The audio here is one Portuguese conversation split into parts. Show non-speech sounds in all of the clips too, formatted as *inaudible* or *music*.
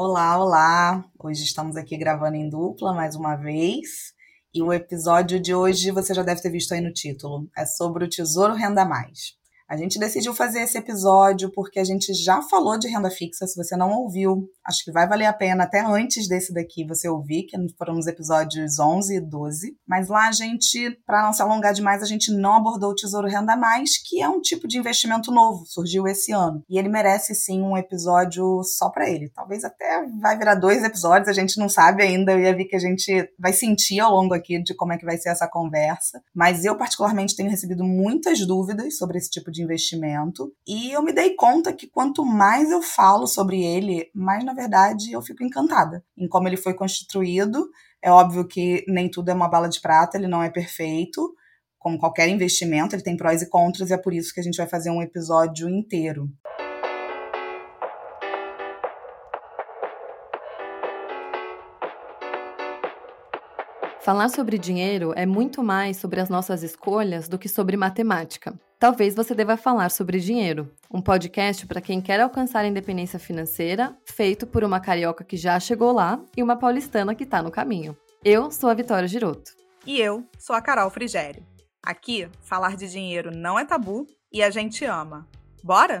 Olá, olá! Hoje estamos aqui gravando em dupla mais uma vez. E o episódio de hoje você já deve ter visto aí no título. É sobre o Tesouro Renda Mais. A gente decidiu fazer esse episódio porque a gente já falou de renda fixa. Se você não ouviu, acho que vai valer a pena até antes desse daqui você ouvir, que foram os episódios 11 e 12. Mas lá a gente, para não se alongar demais, a gente não abordou o Tesouro Renda Mais, que é um tipo de investimento novo, surgiu esse ano. E ele merece sim um episódio só para ele. Talvez até vai virar dois episódios, a gente não sabe ainda. Eu ia ver que a gente vai sentir ao longo aqui de como é que vai ser essa conversa. Mas eu, particularmente, tenho recebido muitas dúvidas sobre esse tipo de de investimento. E eu me dei conta que quanto mais eu falo sobre ele, mais na verdade eu fico encantada em como ele foi construído. É óbvio que nem tudo é uma bala de prata, ele não é perfeito. Como qualquer investimento, ele tem prós e contras, e é por isso que a gente vai fazer um episódio inteiro. Falar sobre dinheiro é muito mais sobre as nossas escolhas do que sobre matemática. Talvez você deva falar sobre dinheiro, um podcast para quem quer alcançar a independência financeira, feito por uma carioca que já chegou lá e uma paulistana que está no caminho. Eu sou a Vitória Giroto. E eu sou a Carol Frigério. Aqui, falar de dinheiro não é tabu e a gente ama. Bora?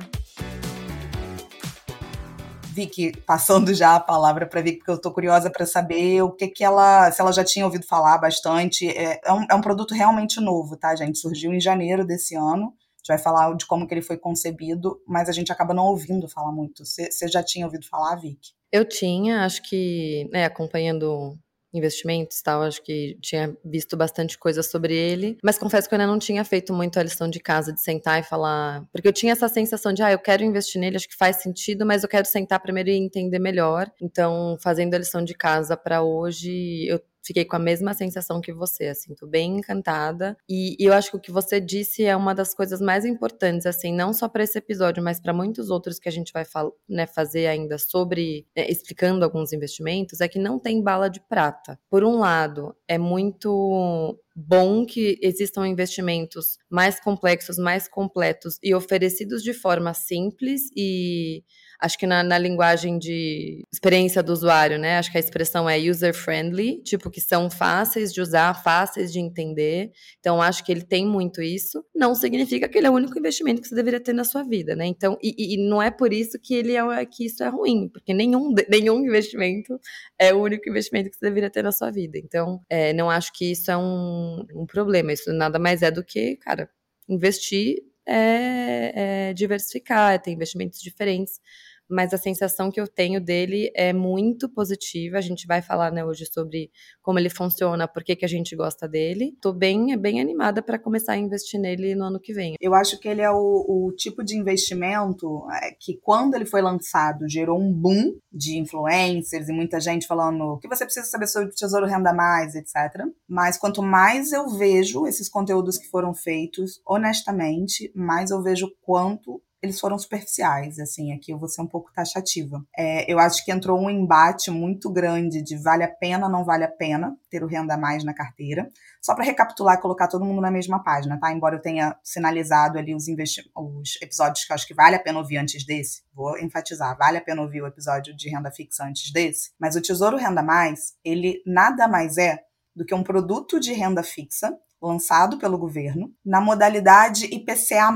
Vicky, passando já a palavra para Vicky, porque eu estou curiosa para saber o que que ela, se ela já tinha ouvido falar bastante. É, é, um, é um produto realmente novo, tá, gente? Surgiu em janeiro desse ano. A gente vai falar de como que ele foi concebido, mas a gente acaba não ouvindo falar muito. Você já tinha ouvido falar, Vicky? Eu tinha, acho que, né, acompanhando investimentos tal, acho que tinha visto bastante coisa sobre ele, mas confesso que eu ainda não tinha feito muito a lição de casa de sentar e falar, porque eu tinha essa sensação de, ah, eu quero investir nele, acho que faz sentido, mas eu quero sentar primeiro e entender melhor. Então, fazendo a lição de casa para hoje, eu fiquei com a mesma sensação que você, assim, tô bem encantada. E, e eu acho que o que você disse é uma das coisas mais importantes, assim, não só para esse episódio, mas para muitos outros que a gente vai né, fazer ainda sobre, né, explicando alguns investimentos, é que não tem bala de prata. Por um lado, é muito bom que existam investimentos mais complexos, mais completos e oferecidos de forma simples e acho que na, na, linguagem de experiência do usuário, né? Acho que a expressão é user-friendly, tipo, que são fáceis de usar, fáceis de entender. Então, acho que ele tem muito isso. Não significa que ele é o único investimento que você deveria ter na sua vida, né? Então, e, e não é por isso que ele é que isso é ruim, porque nenhum, nenhum investimento é o único investimento que você deveria ter na sua vida. Então, é, não acho que isso é um, um problema. Isso nada mais é do que, cara, investir é, é diversificar, é ter investimentos diferentes mas a sensação que eu tenho dele é muito positiva. A gente vai falar né, hoje sobre como ele funciona, por que, a gente gosta dele. Tô bem, bem animada para começar a investir nele no ano que vem. Eu acho que ele é o, o tipo de investimento é, que, quando ele foi lançado, gerou um boom de influencers e muita gente falando que você precisa saber sobre o Tesouro Renda Mais, etc. Mas quanto mais eu vejo esses conteúdos que foram feitos, honestamente, mais eu vejo quanto eles foram superficiais, assim, aqui eu vou ser um pouco taxativa. É, eu acho que entrou um embate muito grande de vale a pena não vale a pena ter o renda mais na carteira. Só para recapitular e colocar todo mundo na mesma página, tá? Embora eu tenha sinalizado ali os, os episódios que eu acho que vale a pena ouvir antes desse, vou enfatizar, vale a pena ouvir o episódio de renda fixa antes desse, mas o Tesouro Renda Mais, ele nada mais é do que um produto de renda fixa lançado pelo governo na modalidade IPCA+.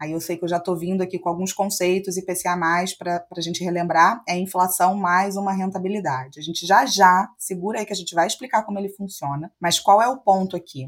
Aí eu sei que eu já estou vindo aqui com alguns conceitos IPCA+, para a gente relembrar, é inflação mais uma rentabilidade. A gente já já, segura aí que a gente vai explicar como ele funciona, mas qual é o ponto aqui?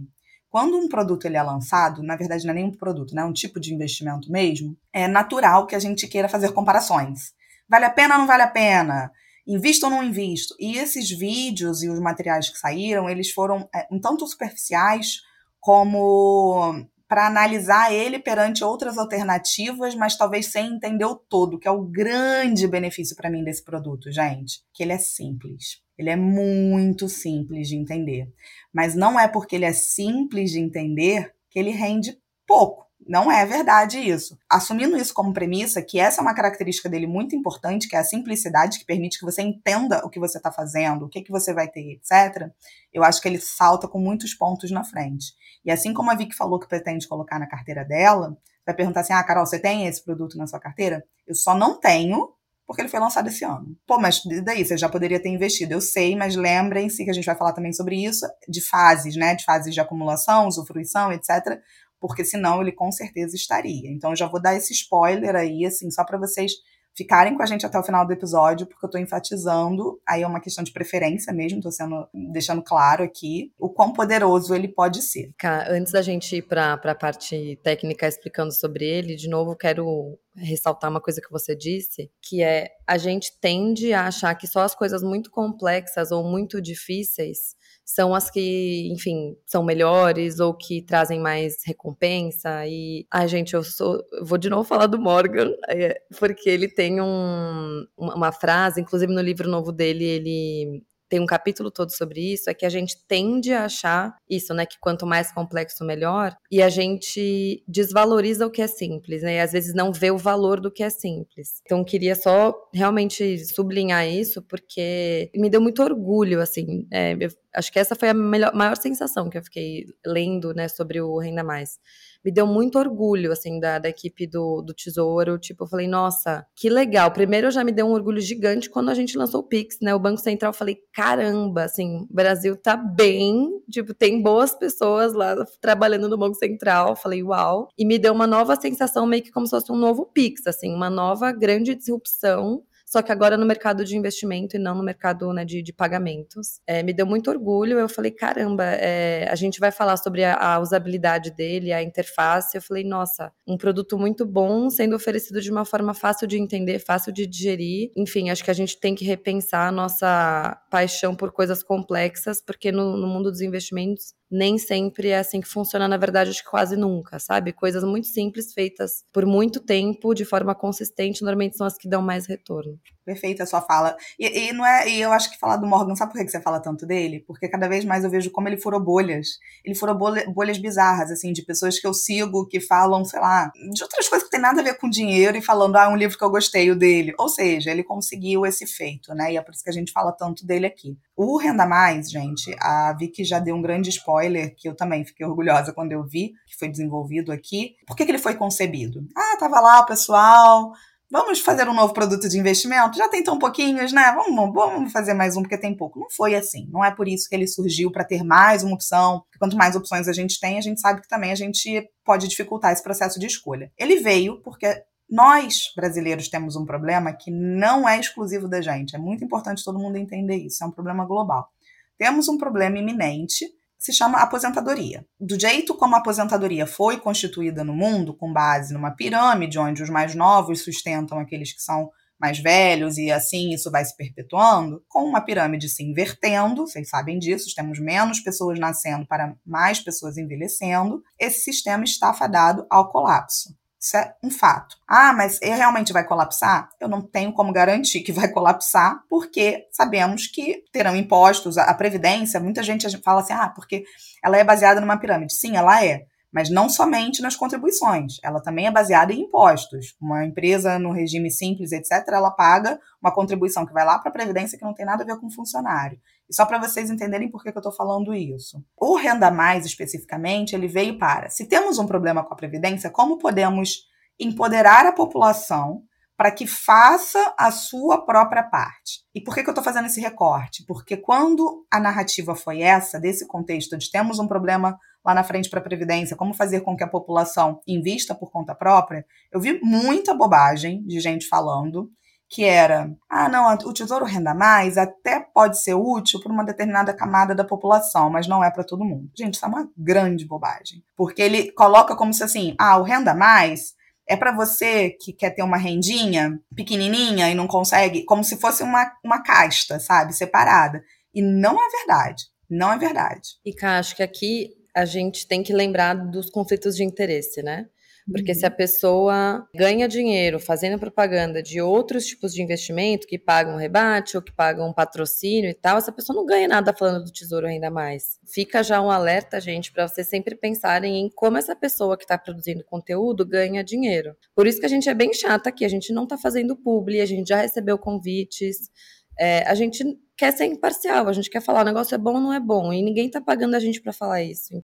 Quando um produto ele é lançado, na verdade não é nem um produto, né, é um tipo de investimento mesmo, é natural que a gente queira fazer comparações. Vale a pena ou não vale a pena? Invisto ou não invisto? E esses vídeos e os materiais que saíram, eles foram é, um tanto superficiais como para analisar ele perante outras alternativas, mas talvez sem entender o todo, que é o grande benefício para mim desse produto, gente, que ele é simples. Ele é muito simples de entender. Mas não é porque ele é simples de entender que ele rende pouco. Não é verdade isso. Assumindo isso como premissa, que essa é uma característica dele muito importante, que é a simplicidade, que permite que você entenda o que você está fazendo, o que, que você vai ter, etc., eu acho que ele salta com muitos pontos na frente. E assim como a Vicky falou que pretende colocar na carteira dela, vai perguntar assim: ah, Carol, você tem esse produto na sua carteira? Eu só não tenho porque ele foi lançado esse ano. Pô, mas daí você já poderia ter investido. Eu sei, mas lembrem-se que a gente vai falar também sobre isso, de fases, né? De fases de acumulação, usufruição, etc. Porque senão ele com certeza estaria. Então eu já vou dar esse spoiler aí, assim, só para vocês ficarem com a gente até o final do episódio, porque eu tô enfatizando, aí é uma questão de preferência mesmo, tô sendo deixando claro aqui o quão poderoso ele pode ser. Antes da gente ir para a parte técnica explicando sobre ele, de novo quero ressaltar uma coisa que você disse, que é a gente tende a achar que só as coisas muito complexas ou muito difíceis são as que, enfim, são melhores ou que trazem mais recompensa. E, ai, gente, eu sou. vou de novo falar do Morgan, é, porque ele tem um, uma frase, inclusive no livro novo dele, ele tem um capítulo todo sobre isso, é que a gente tende a achar isso, né? Que quanto mais complexo, melhor. E a gente desvaloriza o que é simples, né? E às vezes não vê o valor do que é simples. Então, queria só realmente sublinhar isso, porque me deu muito orgulho, assim. É, eu, acho que essa foi a melhor, maior sensação que eu fiquei lendo, né, sobre o Renda Mais me deu muito orgulho, assim, da, da equipe do, do Tesouro. Tipo, eu falei, nossa, que legal. Primeiro, já me deu um orgulho gigante quando a gente lançou o Pix, né? O Banco Central, eu falei, caramba, assim, o Brasil tá bem. Tipo, tem boas pessoas lá trabalhando no Banco Central. Eu falei, uau. E me deu uma nova sensação, meio que como se fosse um novo Pix, assim, uma nova grande disrupção só que agora no mercado de investimento e não no mercado né, de, de pagamentos. É, me deu muito orgulho, eu falei, caramba, é, a gente vai falar sobre a, a, usabilidade dele, a interface. Eu falei, nossa, um produto muito bom, sendo oferecido de uma forma fácil de entender, fácil de digerir. Enfim, acho que a gente tem que repensar a nossa paixão por coisas complexas, porque no, no mundo dos investimentos nem sempre é assim que funciona, na verdade, acho que quase nunca, sabe? Coisas muito simples, feitas por muito tempo, de forma consistente, normalmente são as que dão mais retorno. Perfeita a sua fala. E, e, não é, e eu acho que falar do Morgan, sabe por que você fala tanto dele? Porque cada vez mais eu vejo como ele furou bolhas. Ele furou bolha, bolhas bizarras, assim, de pessoas que eu sigo, que falam, sei lá, de outras coisas que tem nada a ver com dinheiro e falando, ah, um livro que eu gostei, o dele. Ou seja, ele conseguiu esse feito, né? E é por isso que a gente fala tanto dele aqui. O Renda Mais, gente, a Vicky já deu um grande spoiler, que eu também fiquei orgulhosa quando eu vi, que foi desenvolvido aqui. Por que, que ele foi concebido? Ah, tava lá o pessoal Vamos fazer um novo produto de investimento? Já tem tão pouquinhos, né? Vamos, vamos fazer mais um porque tem pouco. Não foi assim. Não é por isso que ele surgiu para ter mais uma opção. Quanto mais opções a gente tem, a gente sabe que também a gente pode dificultar esse processo de escolha. Ele veio porque nós, brasileiros, temos um problema que não é exclusivo da gente. É muito importante todo mundo entender isso. É um problema global. Temos um problema iminente se chama aposentadoria. Do jeito como a aposentadoria foi constituída no mundo, com base numa pirâmide, onde os mais novos sustentam aqueles que são mais velhos e assim isso vai se perpetuando, com uma pirâmide se invertendo, vocês sabem disso, temos menos pessoas nascendo para mais pessoas envelhecendo, esse sistema está fadado ao colapso. Isso é um fato. Ah, mas ele realmente vai colapsar? Eu não tenho como garantir que vai colapsar, porque sabemos que terão impostos, a previdência, muita gente fala assim, ah, porque ela é baseada numa pirâmide. Sim, ela é mas não somente nas contribuições, ela também é baseada em impostos. Uma empresa no regime simples, etc., ela paga uma contribuição que vai lá para a Previdência que não tem nada a ver com o funcionário. E só para vocês entenderem por que, que eu estou falando isso. O Renda Mais, especificamente, ele veio para, se temos um problema com a Previdência, como podemos empoderar a população para que faça a sua própria parte. E por que, que eu estou fazendo esse recorte? Porque quando a narrativa foi essa, desse contexto de temos um problema lá na frente para a Previdência, como fazer com que a população invista por conta própria, eu vi muita bobagem de gente falando que era, ah, não, o Tesouro Renda Mais até pode ser útil para uma determinada camada da população, mas não é para todo mundo. Gente, isso é uma grande bobagem, porque ele coloca como se assim, ah, o Renda Mais é para você que quer ter uma rendinha pequenininha e não consegue, como se fosse uma, uma casta, sabe, separada. E não é verdade. Não é verdade. E, Cá, acho que aqui a gente tem que lembrar dos conflitos de interesse, né? Porque uhum. se a pessoa ganha dinheiro fazendo propaganda de outros tipos de investimento que pagam rebate ou que pagam um patrocínio e tal, essa pessoa não ganha nada falando do tesouro ainda mais. Fica já um alerta, gente, para vocês sempre pensarem em como essa pessoa que está produzindo conteúdo ganha dinheiro. Por isso que a gente é bem chata aqui, a gente não está fazendo publi, a gente já recebeu convites. É, a gente quer ser imparcial, a gente quer falar o negócio é bom ou não é bom, e ninguém tá pagando a gente para falar isso.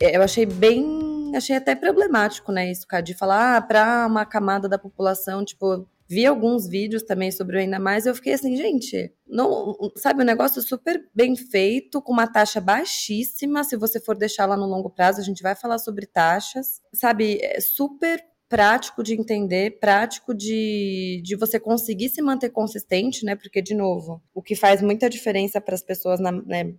Eu achei bem achei até problemático, né, isso, cara, de falar ah, para uma camada da população, tipo, vi alguns vídeos também sobre o ainda mais, eu fiquei assim, gente, não, sabe, um negócio super bem feito, com uma taxa baixíssima, se você for deixar lá no longo prazo, a gente vai falar sobre taxas, sabe, é super prático de entender, prático de, de você conseguir se manter consistente, né? Porque, de novo, o que faz muita diferença para as pessoas, na, né,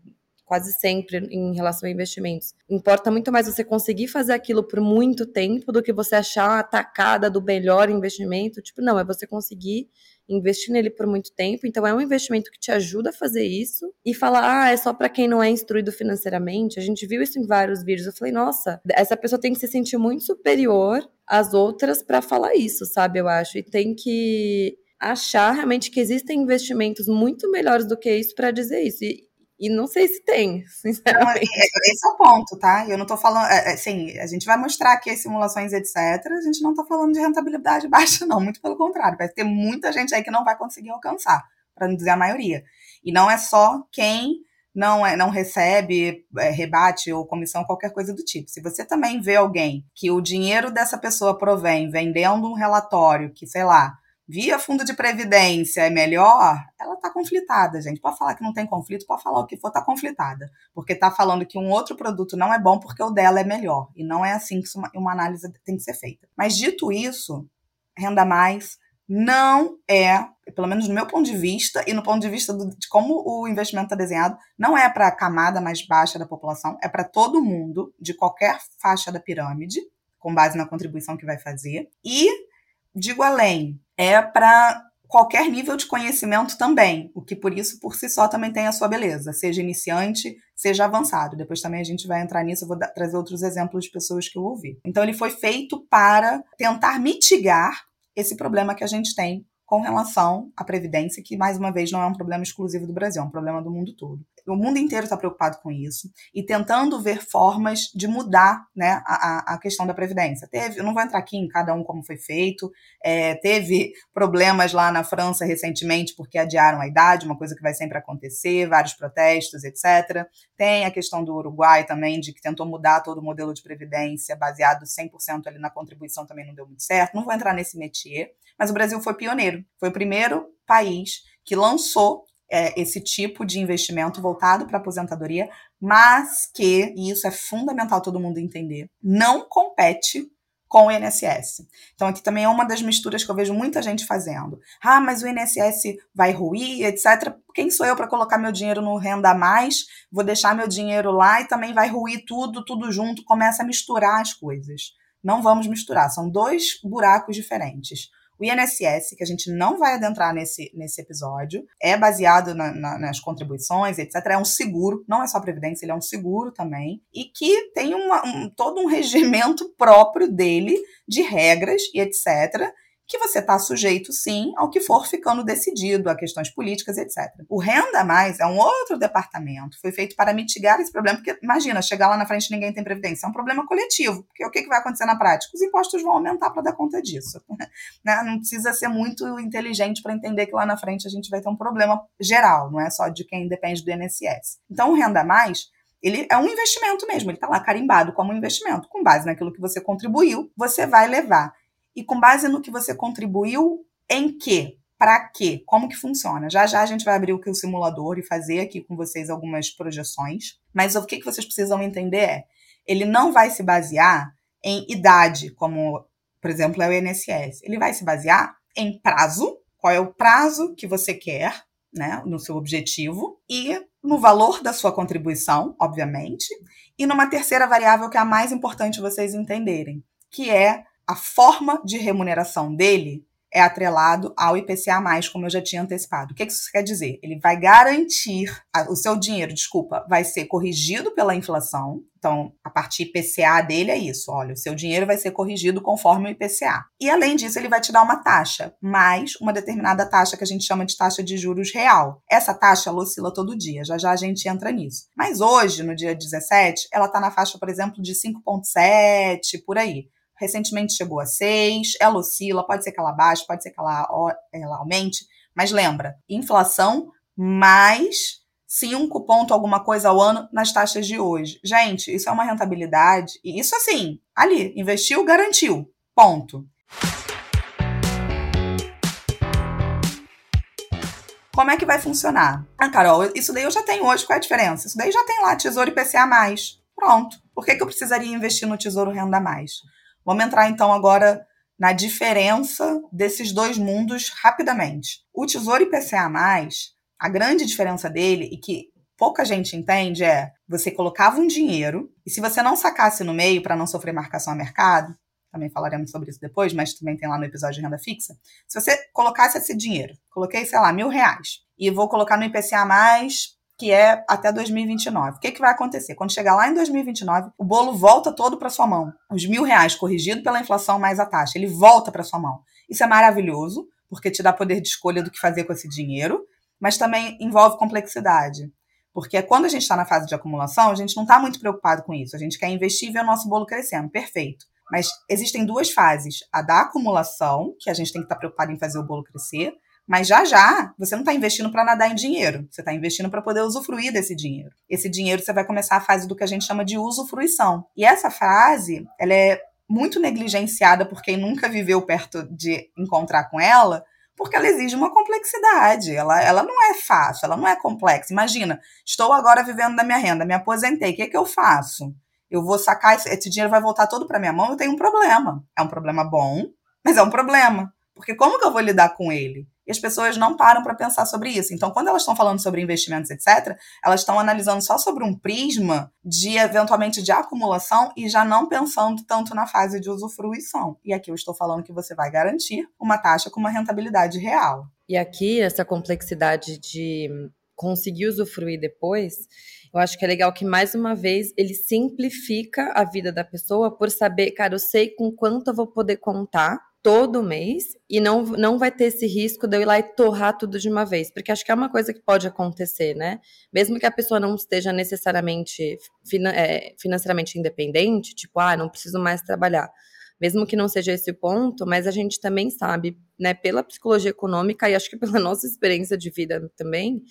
quase sempre em relação a investimentos. Importa muito mais você conseguir fazer aquilo por muito tempo do que você achar a tacada do melhor investimento. Tipo, não, é você conseguir investir nele por muito tempo. Então, é um investimento que te ajuda a fazer isso e falar, ah, é só para quem não é instruído financeiramente. A gente viu isso em vários vídeos. Eu falei, nossa, essa pessoa tem que se sentir muito superior às outras para falar isso, sabe? Eu acho. E tem que achar realmente que existem investimentos muito melhores do que isso para dizer isso. E, e não sei se tem, sinceramente. Não, é, esse é o ponto, tá? Eu não tô falando. Assim, a gente vai mostrar aqui as simulações, etc. A gente não tá falando de rentabilidade *laughs* baixa, não. Muito pelo contrário. Vai ter muita gente aí que não vai conseguir alcançar, para não dizer a maioria. E não é só quem não, é, não recebe é, rebate ou comissão, qualquer coisa do tipo. Se você também vê alguém que o dinheiro dessa pessoa provém vendendo um relatório que, sei lá, via fundo de previdência é melhor, ela está conflitada, gente. Pode falar que não tem conflito, pode falar o que for, está conflitada. Porque está falando que um outro produto não é bom porque o dela é melhor. E não é assim que uma, análise tem que ser feita. Mas dito isso, renda mais não é, pelo menos no meu ponto de vista e no ponto de vista do, de como o investimento está desenhado, não é para a camada mais baixa da população, é para todo mundo, de qualquer faixa da pirâmide, com base na contribuição que vai fazer. E, digo além, é para qualquer nível de conhecimento também, o que por isso, por si só, também tem a sua beleza, seja iniciante, seja avançado. Depois também a gente vai entrar nisso, eu vou trazer outros exemplos de pessoas que eu ouvi. Então, ele foi feito para tentar mitigar esse problema que a gente tem com relação à Previdência, que, mais uma vez, não é um problema exclusivo do Brasil, é um problema do mundo todo. O mundo inteiro está preocupado com isso e tentando ver formas de mudar né, a, a questão da Previdência. Teve, eu não vou entrar aqui em cada um como foi feito, é, teve problemas lá na França recentemente porque adiaram a idade, uma coisa que vai sempre acontecer, vários protestos, etc. Tem a questão do Uruguai também, de que tentou mudar todo o modelo de Previdência baseado 100% ali na contribuição, também não deu muito certo. Não vou entrar nesse métier, mas o Brasil foi pioneiro, foi o primeiro país que lançou é, esse tipo de investimento voltado para aposentadoria, mas que, e isso é fundamental todo mundo entender, não compete com o INSS. Então, aqui também é uma das misturas que eu vejo muita gente fazendo. Ah, mas o INSS vai ruir, etc. Quem sou eu para colocar meu dinheiro no renda a mais? Vou deixar meu dinheiro lá e também vai ruir tudo, tudo junto. Começa a misturar as coisas. Não vamos misturar, são dois buracos diferentes. O INSS, que a gente não vai adentrar nesse, nesse episódio, é baseado na, na, nas contribuições, etc. É um seguro, não é só previdência, ele é um seguro também, e que tem uma, um, todo um *laughs* regimento próprio dele de regras e etc que você está sujeito, sim, ao que for ficando decidido, a questões políticas, etc. O Renda Mais é um outro departamento, foi feito para mitigar esse problema, porque imagina, chegar lá na frente ninguém tem previdência, é um problema coletivo, porque o que, que vai acontecer na prática? Os impostos vão aumentar para dar conta disso. *laughs* né? Não precisa ser muito inteligente para entender que lá na frente a gente vai ter um problema geral, não é só de quem depende do INSS. Então, o Renda Mais ele é um investimento mesmo, ele está lá carimbado como um investimento. Com base naquilo que você contribuiu, você vai levar e com base no que você contribuiu, em que? Para quê? Como que funciona? Já já a gente vai abrir o que o simulador e fazer aqui com vocês algumas projeções. Mas o que, que vocês precisam entender é, ele não vai se basear em idade, como, por exemplo, é o INSS. Ele vai se basear em prazo, qual é o prazo que você quer, né, no seu objetivo, e no valor da sua contribuição, obviamente, e numa terceira variável que é a mais importante vocês entenderem, que é a forma de remuneração dele é atrelado ao IPCA+, como eu já tinha antecipado. O que isso quer dizer? Ele vai garantir, o seu dinheiro, desculpa, vai ser corrigido pela inflação. Então, a parte IPCA dele é isso, olha, o seu dinheiro vai ser corrigido conforme o IPCA. E além disso, ele vai te dar uma taxa, mais uma determinada taxa que a gente chama de taxa de juros real. Essa taxa ela oscila todo dia, já já a gente entra nisso. Mas hoje, no dia 17, ela está na faixa, por exemplo, de 5,7, por aí recentemente chegou a 6, ela oscila, pode ser que ela baixe, pode ser que ela, ela aumente, mas lembra, inflação mais 5 ponto alguma coisa ao ano nas taxas de hoje. Gente, isso é uma rentabilidade. E isso assim, ali, investiu, garantiu. Ponto. Como é que vai funcionar? Ah, Carol, isso daí eu já tenho hoje, qual é a diferença? Isso daí já tem lá Tesouro IPCA+. Pronto. Por que, que eu precisaria investir no Tesouro Renda Mais? Vamos entrar então agora na diferença desses dois mundos rapidamente. O Tesouro IPCA+, a grande diferença dele, e que pouca gente entende, é você colocava um dinheiro, e se você não sacasse no meio para não sofrer marcação a mercado, também falaremos sobre isso depois, mas também tem lá no episódio de renda fixa. Se você colocasse esse dinheiro, coloquei, sei lá, mil reais, e vou colocar no IPCA, que é até 2029. O que, que vai acontecer? Quando chegar lá em 2029, o bolo volta todo para sua mão. Os mil reais corrigido pela inflação mais a taxa, ele volta para sua mão. Isso é maravilhoso, porque te dá poder de escolha do que fazer com esse dinheiro, mas também envolve complexidade. Porque quando a gente está na fase de acumulação, a gente não está muito preocupado com isso. A gente quer investir e ver o nosso bolo crescendo. Perfeito. Mas existem duas fases: a da acumulação, que a gente tem que estar tá preocupado em fazer o bolo crescer, mas já já, você não está investindo para nadar em dinheiro, você está investindo para poder usufruir desse dinheiro. Esse dinheiro você vai começar a fase do que a gente chama de usufruição. E essa fase, ela é muito negligenciada por quem nunca viveu perto de encontrar com ela, porque ela exige uma complexidade. Ela, ela não é fácil, ela não é complexa. Imagina, estou agora vivendo da minha renda, me aposentei, o que, é que eu faço? Eu vou sacar, esse, esse dinheiro vai voltar todo para minha mão, eu tenho um problema. É um problema bom, mas é um problema. Porque como que eu vou lidar com ele? E as pessoas não param para pensar sobre isso. Então, quando elas estão falando sobre investimentos, etc., elas estão analisando só sobre um prisma de, eventualmente, de acumulação e já não pensando tanto na fase de usufruição. E aqui eu estou falando que você vai garantir uma taxa com uma rentabilidade real. E aqui, essa complexidade de conseguir usufruir depois, eu acho que é legal que, mais uma vez, ele simplifica a vida da pessoa por saber, cara, eu sei com quanto eu vou poder contar todo mês e não, não vai ter esse risco de eu ir lá e torrar tudo de uma vez, porque acho que é uma coisa que pode acontecer, né? Mesmo que a pessoa não esteja necessariamente fina, é, financeiramente independente, tipo, ah, não preciso mais trabalhar. Mesmo que não seja esse o ponto, mas a gente também sabe, né, pela psicologia econômica e acho que pela *laughs* nossa experiência de vida também,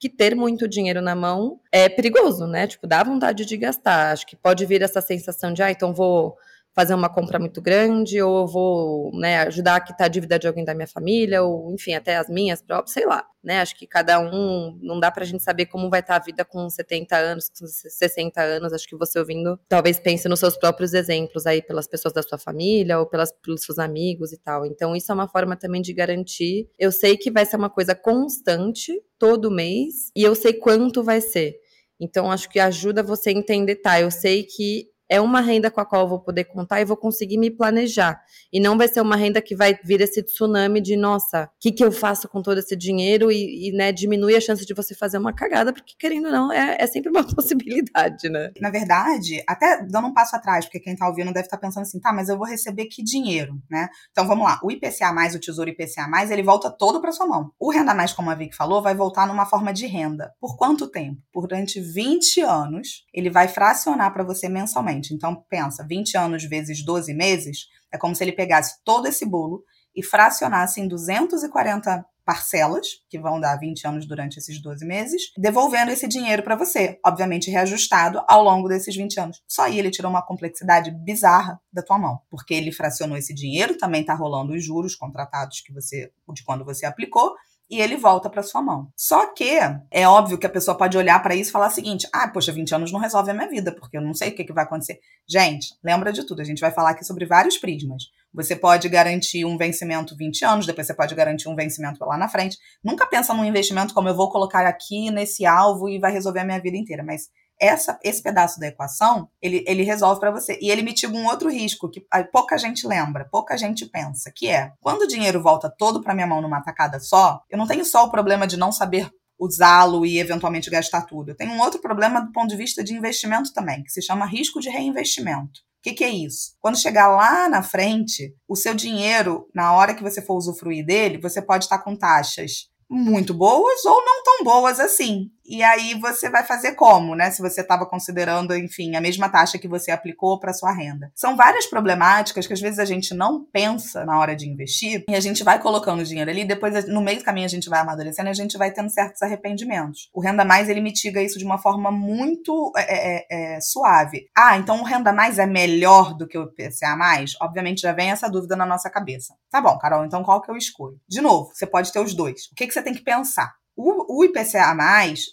que ter muito dinheiro na mão é perigoso, né? Tipo, dá vontade de gastar. Acho que pode vir essa sensação de, ah, então vou fazer uma compra muito grande, ou eu vou né, ajudar a quitar a dívida de alguém da minha família, ou enfim, até as minhas próprias, sei lá. Né? Acho que cada um, não dá pra gente saber como vai estar a vida com 70 anos, com 60 anos. Acho que você ouvindo, talvez pense nos seus próprios exemplos aí, pelas pessoas da sua família, ou pelas, pelos seus amigos e tal. Então, isso é uma forma também de garantir. Eu sei que vai ser uma coisa constante, todo mês, e eu sei quanto vai ser. Então, acho que ajuda você a entender, tá? Eu sei que é uma renda com a qual eu vou poder contar e vou conseguir me planejar. E não vai ser uma renda que vai vir esse tsunami de, nossa, o que, que eu faço com todo esse dinheiro? E, e, né, diminui a chance de você fazer uma cagada, porque querendo ou não, é, é sempre uma *laughs* possibilidade, né? Na verdade, até dando um passo atrás, porque quem tá ouvindo deve estar tá pensando assim, tá, mas eu vou receber que dinheiro, né? Então vamos lá, o IPCA, o Tesouro IPCA, ele volta todo para sua mão. O Renda Mais, como a Vic falou, vai voltar numa forma de renda. Por quanto tempo? Por durante 20 anos, ele vai fracionar para você mensalmente. Então, pensa, 20 anos vezes 12 meses, é como se ele pegasse todo esse bolo e fracionasse em 240 parcelas, que vão dar 20 anos durante esses 12 meses, devolvendo esse dinheiro para você, obviamente reajustado ao longo desses 20 anos. Só aí ele tirou uma complexidade bizarra da tua mão, porque ele fracionou esse dinheiro, também está rolando os juros contratados que você de quando você aplicou, e ele volta para sua mão. Só que é óbvio que a pessoa pode olhar para isso e falar o seguinte: ah, poxa, 20 anos não resolve a minha vida, porque eu não sei o que, que vai acontecer. Gente, lembra de tudo, a gente vai falar aqui sobre vários prismas. Você pode garantir um vencimento 20 anos, depois você pode garantir um vencimento lá na frente. Nunca pensa num investimento como eu vou colocar aqui nesse alvo e vai resolver a minha vida inteira, mas essa, esse pedaço da equação, ele, ele resolve para você. E ele mitiga um outro risco que pouca gente lembra, pouca gente pensa, que é, quando o dinheiro volta todo para minha mão numa tacada só, eu não tenho só o problema de não saber usá-lo e eventualmente gastar tudo. Eu tenho um outro problema do ponto de vista de investimento também, que se chama risco de reinvestimento. O que, que, é isso? Quando chegar lá na frente, o seu dinheiro, na hora que você for usufruir dele, você pode estar com taxas muito boas ou não tão boas assim. E aí você vai fazer como, né? Se você estava considerando, enfim, a mesma taxa que você aplicou para sua renda. São várias problemáticas que às vezes a gente não pensa na hora de investir e a gente vai colocando dinheiro ali, depois no meio do caminho a gente vai amadurecendo e a gente vai tendo certos arrependimentos. O Renda Mais ele mitiga isso de uma forma muito é, é, é, suave. Ah, então o Renda Mais é melhor do que o IPCA Mais? Obviamente já vem essa dúvida na nossa cabeça. Tá bom, Carol, então qual que eu escolho? De novo, você pode ter os dois. O que, que você tem que pensar? O, o IPCA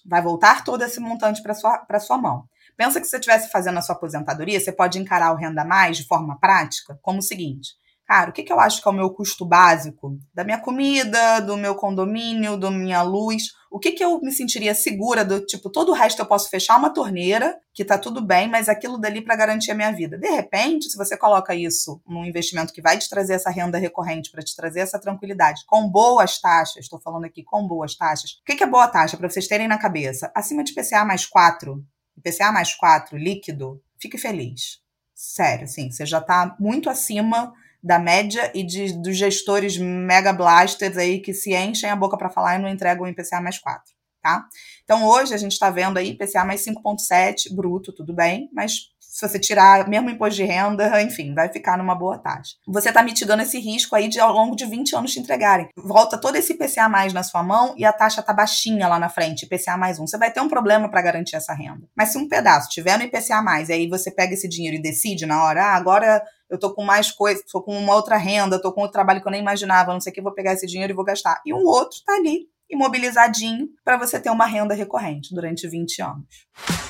vai voltar todo esse montante para sua, sua mão. Pensa que se você estivesse fazendo a sua aposentadoria, você pode encarar o renda mais de forma prática como o seguinte: cara, o que, que eu acho que é o meu custo básico da minha comida, do meu condomínio, da minha luz? O que, que eu me sentiria segura do tipo, todo o resto eu posso fechar uma torneira, que tá tudo bem, mas aquilo dali para garantir a minha vida. De repente, se você coloca isso num investimento que vai te trazer essa renda recorrente, para te trazer essa tranquilidade, com boas taxas, estou falando aqui com boas taxas. O que, que é boa taxa? Para vocês terem na cabeça, acima de PCA mais 4, PCA mais 4 líquido, fique feliz. Sério, assim, você já está muito acima da média e de, dos gestores mega blasters aí que se enchem a boca para falar e não entregam o IPCA mais 4, tá? Então hoje a gente está vendo aí IPCA mais 5,7 bruto, tudo bem, mas se você tirar mesmo imposto de renda, *laughs* enfim, vai ficar numa boa taxa. Você está mitigando esse risco aí de ao longo de 20 anos te entregarem. Volta todo esse IPCA mais na sua mão e a taxa tá baixinha lá na frente, IPCA mais um. Você vai ter um problema para garantir essa renda. Mas se um pedaço tiver no IPCA mais, aí você pega esse dinheiro e decide na hora, ah, agora eu tô com mais coisa, tô com uma outra renda, tô com outro trabalho que eu nem imaginava, não sei o que, vou pegar esse dinheiro e vou gastar. E um outro tá ali, imobilizadinho, para você ter uma renda recorrente durante 20 anos.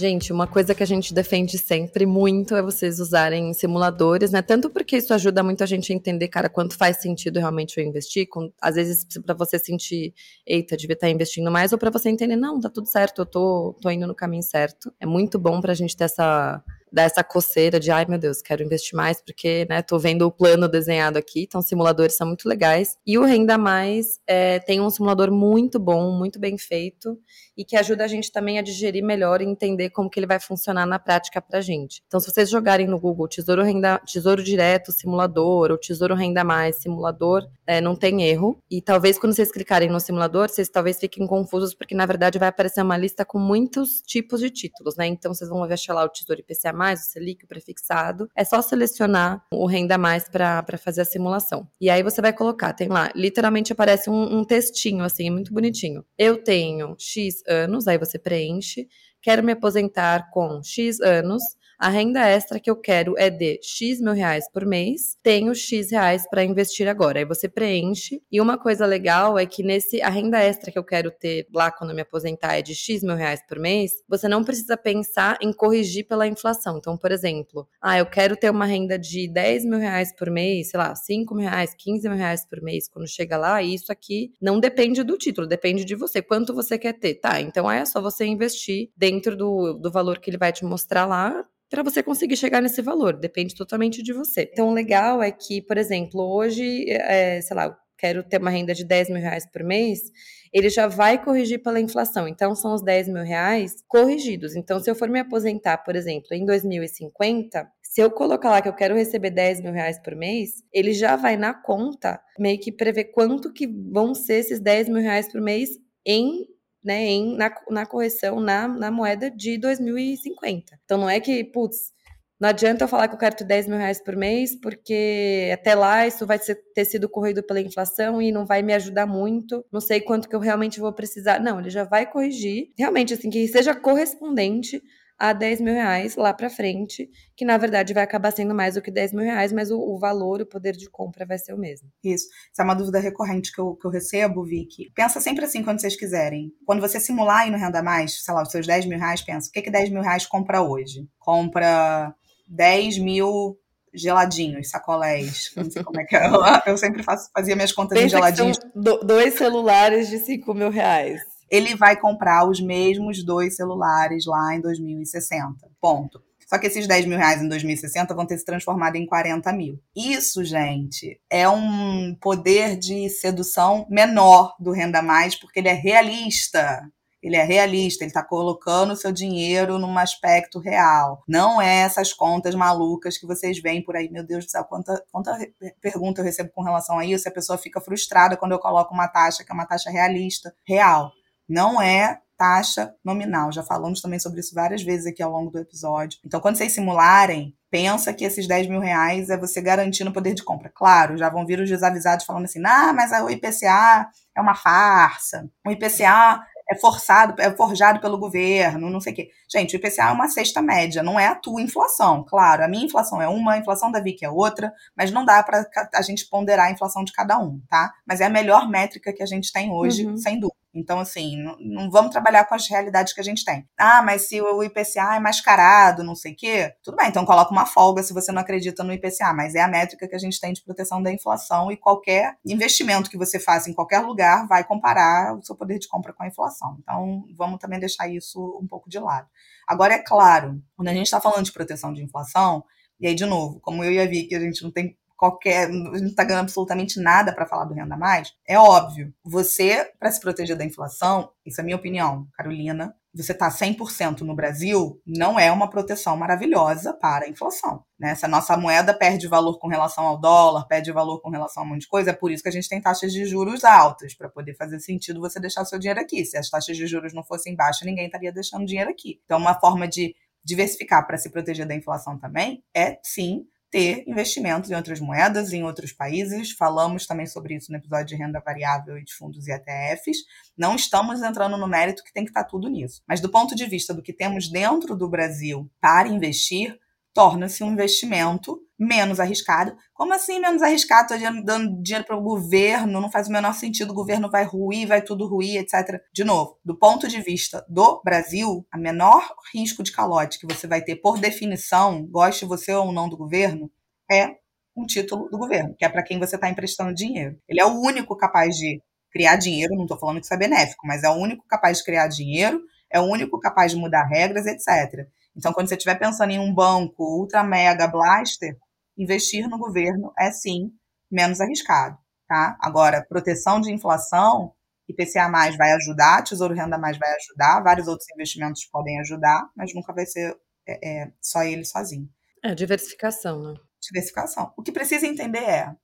Gente, uma coisa que a gente defende sempre muito é vocês usarem simuladores, né? Tanto porque isso ajuda muito a gente a entender, cara, quanto faz sentido realmente eu investir. Com, às vezes, para você sentir, eita, devia estar investindo mais, ou para você entender, não, tá tudo certo, eu tô, tô indo no caminho certo. É muito bom pra gente ter essa dá essa coceira de, ai meu Deus, quero investir mais porque, né, tô vendo o plano desenhado aqui, então simuladores são muito legais. E o Renda Mais é, tem um simulador muito bom, muito bem feito e que ajuda a gente também a digerir melhor e entender como que ele vai funcionar na prática pra gente. Então, se vocês jogarem no Google Tesouro Renda, Tesouro Direto Simulador ou Tesouro Renda Mais Simulador, é, não tem erro. E talvez quando vocês clicarem no simulador, vocês talvez fiquem confusos porque na verdade vai aparecer uma lista com muitos tipos de títulos, né? Então, vocês vão achar lá o Tesouro IPCA mais, o Selic, o prefixado. É só selecionar o Renda Mais para fazer a simulação. E aí você vai colocar, tem lá, literalmente aparece um, um textinho assim, muito bonitinho. Eu tenho X anos, aí você preenche. Quero me aposentar com X anos a renda extra que eu quero é de X mil reais por mês, tenho X reais para investir agora. Aí você preenche. E uma coisa legal é que nesse a renda extra que eu quero ter lá quando me aposentar é de X mil reais por mês, você não precisa pensar em corrigir pela inflação. Então, por exemplo, ah, eu quero ter uma renda de 10 mil reais por mês, sei lá, 5 mil reais, 15 mil reais por mês quando chega lá, e isso aqui não depende do título, depende de você. Quanto você quer ter? Tá, então é só você investir dentro do, do valor que ele vai te mostrar lá, para você conseguir chegar nesse valor. Depende totalmente de você. Então, o legal é que, por exemplo, hoje, é, sei lá, quero ter uma renda de 10 mil reais por mês, ele já vai corrigir pela inflação. Então, são os 10 mil reais corrigidos. Então, se eu for me aposentar, por exemplo, em 2050, se eu colocar lá que eu quero receber 10 mil reais por mês, ele já vai na conta meio que prever quanto que vão ser esses 10 mil reais por mês em né, em, na, na correção na, na moeda de 2050. Então não é que, putz, não adianta eu falar que eu quero ter 10 mil reais por mês, porque até lá isso vai ser, ter sido corrido pela inflação e não vai me ajudar muito. Não sei quanto que eu realmente vou precisar. Não, ele já vai corrigir. Realmente, assim, que seja correspondente a 10 mil reais lá para frente, que na verdade vai acabar sendo mais do que 10 mil reais, mas o, o, valor, o poder de compra vai ser o mesmo. Isso. Essa é uma dúvida recorrente que eu, que eu recebo, Vicky. Pensa sempre assim quando vocês quiserem. Quando você simular aí no Renda Mais, sei lá, os seus 10 mil reais, pensa, o que, que 10 mil reais compra hoje? Compra 10 mil geladinhos, sacolés. Não sei como é que é. *laughs* Eu sempre faço, fazia minhas contas Pensa em geladinhos. dois celulares de 5 mil reais ele vai comprar os mesmos dois celulares lá em 2060. Ponto. Só que esses 10 mil reais em 2060 vão ter se transformado em 40 mil. Isso, gente, é um poder de sedução menor do Renda Mais, porque ele é realista. ele é realista, ele está colocando o seu dinheiro num aspecto real. Não é essas contas malucas que vocês veem por aí. Meu Deus do céu, quanta, quanta pergunta eu recebo com relação a isso. A pessoa fica frustrada quando eu coloco uma taxa que é uma taxa realista, real. Não é taxa nominal. Já falamos também sobre isso várias vezes aqui ao longo do episódio. Então, quando vocês simularem, pensa que esses 10 mil reais é você garantindo o poder de compra. Claro, já vão vir os desavisados falando assim, ah, mas o IPCA é uma farsa. O IPCA é forçado, é forjado pelo governo, não sei o quê. Gente, o IPCA é uma cesta média, não é a tua inflação. Claro, a minha inflação é uma, a inflação da Vicky é outra, mas não dá para a gente ponderar a inflação de cada um, tá? Mas é a melhor métrica que a gente tem hoje, uhum. sem dúvida. Então, assim, não, não, vamos trabalhar com as realidades que a gente tem. Ah, mas se o IPCA é mascarado, não sei o quê, tudo bem, então coloca uma folga se você não acredita no IPCA, mas é a métrica que a gente tem de proteção da inflação e qualquer investimento que você faça em qualquer lugar vai comparar o seu poder de compra com a inflação. Então, vamos também deixar isso um pouco de lado. Agora, é claro, quando a gente está falando de proteção de inflação, e aí, de novo, como eu e a Vicky, a gente não tem qualquer, não está ganhando absolutamente nada para falar do renda mais, é óbvio. Você, para se proteger da inflação, isso é minha opinião, Carolina, você está 100% no Brasil, não é uma proteção maravilhosa para a inflação. Né? Se a nossa moeda perde valor com relação ao dólar, perde valor com relação a um monte de coisa, é por isso que a gente tem taxas de juros altas, para poder fazer sentido você deixar seu dinheiro aqui. Se as taxas de juros não fossem baixas, ninguém estaria deixando dinheiro aqui. Então, uma forma de diversificar para se proteger da inflação também é, sim, ter investimentos em outras moedas, em outros países. Falamos também sobre isso no episódio de renda variável e de fundos e ETFs. Não estamos entrando no mérito que tem que estar tudo nisso. Mas do ponto de vista do que temos dentro do Brasil para investir, torna-se um investimento menos arriscado. Como assim menos arriscado? Estou dando dinheiro para o governo, não faz o menor sentido, o governo vai ruir, vai tudo ruir, etc. De novo, do ponto de vista do Brasil, a menor risco de calote que você vai ter, por definição, goste você ou não do governo, é um título do governo, que é para quem você está emprestando dinheiro. Ele é o único capaz de criar dinheiro, não estou falando que isso é benéfico, mas é o único capaz de criar dinheiro, é o único capaz de mudar regras, etc. Então, quando você estiver pensando em um banco ultra mega blaster, investir no governo é sim menos arriscado, tá? Agora, proteção de inflação, IPCA mais vai ajudar, Tesouro Renda mais vai ajudar, vários outros investimentos podem ajudar, mas nunca vai ser é, é, só ele sozinho. É diversificação, né? Diversificação. O que precisa entender é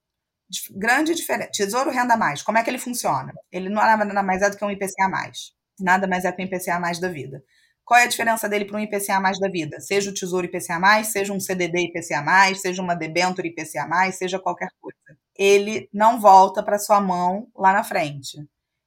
grande diferença. Tesouro Renda mais, como é que ele funciona? Ele não é nada mais é do que um IPCA mais. Nada mais é que um IPCA mais da vida. Qual é a diferença dele para um IPCA mais da vida? Seja o Tesouro IPCA mais, seja um CDD IPCA mais, seja uma debenture IPCA mais, seja qualquer coisa. Ele não volta para sua mão lá na frente.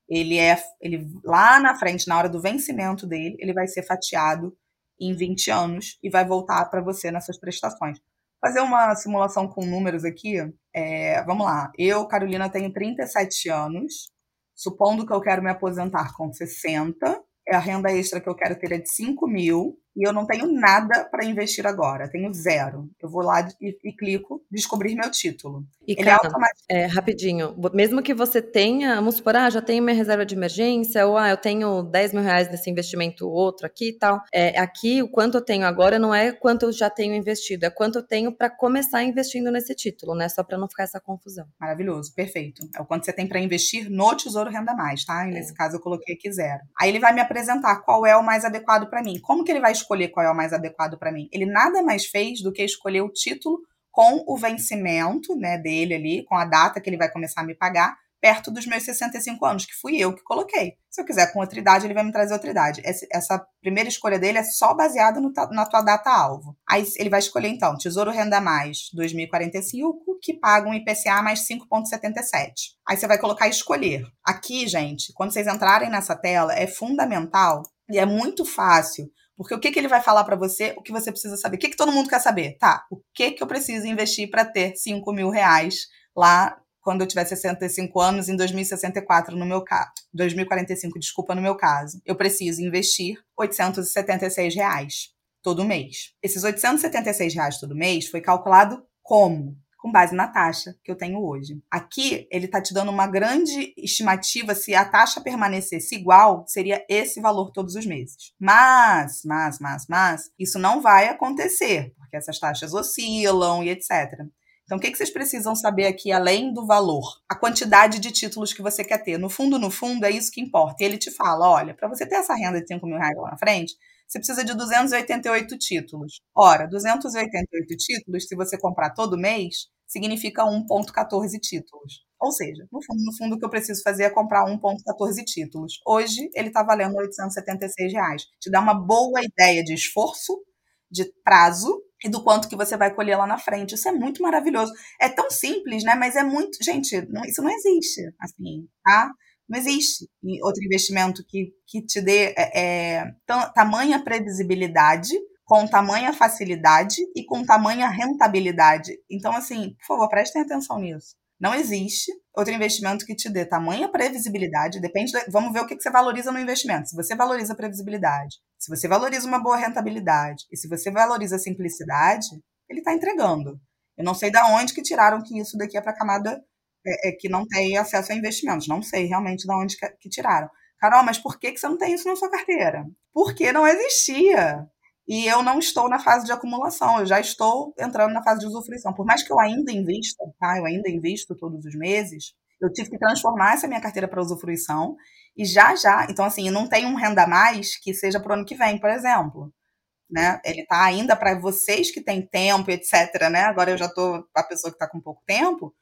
Ele é ele lá na frente, na hora do vencimento dele, ele vai ser fatiado em 20 anos e vai voltar para você nessas prestações. Fazer uma simulação com números aqui. É, vamos lá. Eu, Carolina, tenho 37 anos. Supondo que eu quero me aposentar com 60, é a renda extra que eu quero ter é de 5 mil e eu não tenho nada para investir agora, tenho zero. Eu vou lá e, e clico descobrir meu título. E Ele é cara, é automático. É, rapidinho, mesmo que você tenha, vamos supor, ah, já tenho minha reserva de emergência, ou ah, eu tenho 10 mil reais nesse investimento outro aqui e tal. É, aqui, o quanto eu tenho agora não é quanto eu já tenho investido, é quanto eu tenho para começar investindo nesse título, né? Só para não ficar essa confusão. Maravilhoso, perfeito. É o quanto você tem para investir no Tesouro Renda Mais, tá? E nesse é. caso eu coloquei aqui zero. Aí ele vai me apresentar qual é o mais adequado para mim. Como que ele vai escolher? qual é o mais adequado para mim. Ele nada mais fez do que escolher o título com o vencimento né, dele ali, com a data que ele vai começar a me pagar, perto dos meus 65 anos, que fui eu que coloquei. Se eu quiser com outra idade, ele vai me trazer outra idade. Essa primeira escolha dele é só baseada na tua data-alvo. Aí ele vai escolher, então, Tesouro Renda Mais 2045, que paga um IPCA mais 5,77. Aí você vai colocar escolher. Aqui, gente, quando vocês entrarem nessa tela, é fundamental e é muito fácil porque o que, que ele vai falar para você, o que você precisa saber? O que, que todo mundo quer saber? Tá, o que, que eu preciso investir para ter 5 mil reais lá quando eu tiver 65 anos, em 2064, no meu caso. 2045, desculpa, no meu caso. Eu preciso investir 876 reais todo mês. Esses 876 reais todo mês foi calculado como? Com base na taxa que eu tenho hoje. Aqui, ele está te dando uma grande estimativa se a taxa permanecesse igual, seria esse valor todos os meses. Mas, mas, mas, mas, isso não vai acontecer, porque essas taxas oscilam e etc. Então, o que, vocês precisam saber aqui, além do valor? A quantidade de títulos que você quer ter. No fundo, no fundo, é isso que importa. E ele te fala: olha, para você ter essa renda de 5 mil reais lá na frente, você precisa de 288 títulos. Ora, 288 títulos, se você comprar todo mês, significa 1,14 títulos. Ou seja, no fundo, no fundo, o que eu preciso fazer é comprar 1,14 títulos. Hoje, ele está valendo 876 reais. Te dá uma boa ideia de esforço, de prazo e do quanto que você vai colher lá na frente. Isso é muito maravilhoso. É tão simples, né? Mas é muito. Gente, não, isso não existe, assim, tá? Não existe outro investimento que, que te dê é, é, tamanha previsibilidade, com tamanha facilidade e com tamanha rentabilidade. Então, assim, por favor, prestem atenção nisso. Não existe outro investimento que te dê tamanha previsibilidade, depende, de, vamos ver o que, que você valoriza no investimento. Se você valoriza a previsibilidade, se você valoriza uma boa rentabilidade e se você valoriza a simplicidade, ele está entregando. Eu não sei da onde que tiraram que isso daqui é para a camada é, é, que não tem acesso a investimentos. Não sei realmente da onde que tiraram. Carol, mas por que, que você não tem isso na sua carteira? Porque não existia. E eu não estou na fase de acumulação, eu já estou entrando na fase de usufruição. Por mais que eu ainda invista, tá? Eu ainda invisto todos os meses, eu tive que transformar essa minha carteira para usufruição. E já já, então assim, não tem um renda mais que seja para o ano que vem, por exemplo. Né? Ele está ainda para vocês que têm tempo, etc. Né? Agora eu já estou a pessoa que está com pouco tempo,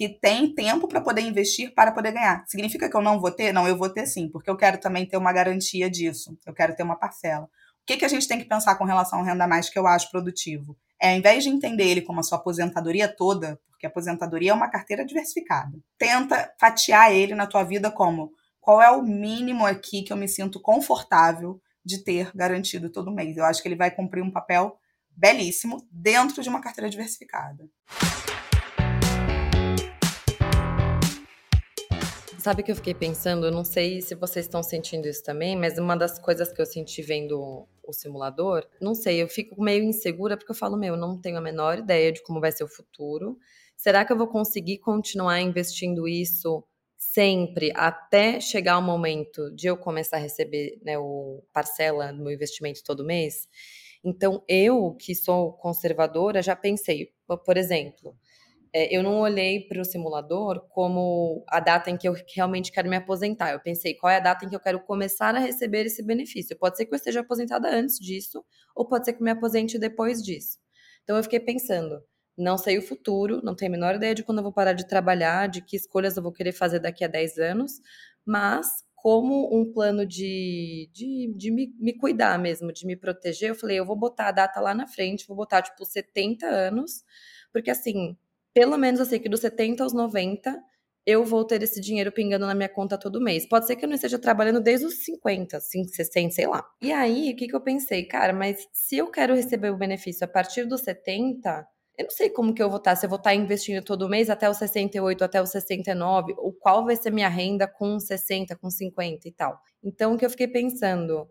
que tem tempo para poder investir para poder ganhar. Significa que eu não vou ter? Não, eu vou ter sim, porque eu quero também ter uma garantia disso. Eu quero ter uma parcela que, que a gente tem que pensar com relação ao renda mais que eu acho produtivo? É, ao invés de entender ele como a sua aposentadoria toda, porque aposentadoria é uma carteira diversificada, tenta fatiar ele na tua vida como qual é o mínimo aqui que eu me sinto confortável de ter garantido todo mês. Eu acho que ele vai cumprir um papel belíssimo dentro de uma carteira diversificada. Sabe que eu fiquei pensando, eu não sei se vocês estão sentindo isso também, mas uma das coisas que eu senti vendo o simulador, não sei, eu fico meio insegura porque eu falo, meu, eu não tenho a menor ideia de como vai ser o futuro. Será que eu vou conseguir continuar investindo isso sempre até chegar o momento de eu começar a receber né, o parcela do meu investimento todo mês? Então, eu que sou conservadora, já pensei, por exemplo, é, eu não olhei para o simulador como a data em que eu realmente quero me aposentar. Eu pensei, qual é a data em que eu quero começar a receber esse benefício? Pode ser que eu esteja aposentada antes disso, ou pode ser que eu me aposente depois disso. Então eu fiquei pensando, não sei o futuro, não tenho a menor ideia de quando eu vou parar de trabalhar, de que escolhas eu vou querer fazer daqui a 10 anos, mas como um plano de, de, de me, me, cuidar mesmo, de me proteger, eu falei, eu vou botar a data lá na frente, vou botar tipo 70 anos, porque assim, pelo menos sei que dos 70 aos 90 eu vou ter esse dinheiro pingando na minha conta todo mês. Pode ser que eu não esteja trabalhando desde os 50, 60, sei lá. E aí, o que, que eu pensei? Cara, mas se eu quero receber o benefício a partir dos 70, eu não sei como que eu vou estar, se eu vou estar investindo todo mês até os 68, até os 69, ou qual vai ser minha renda com 60, com 50 e tal. Então, o que eu fiquei pensando,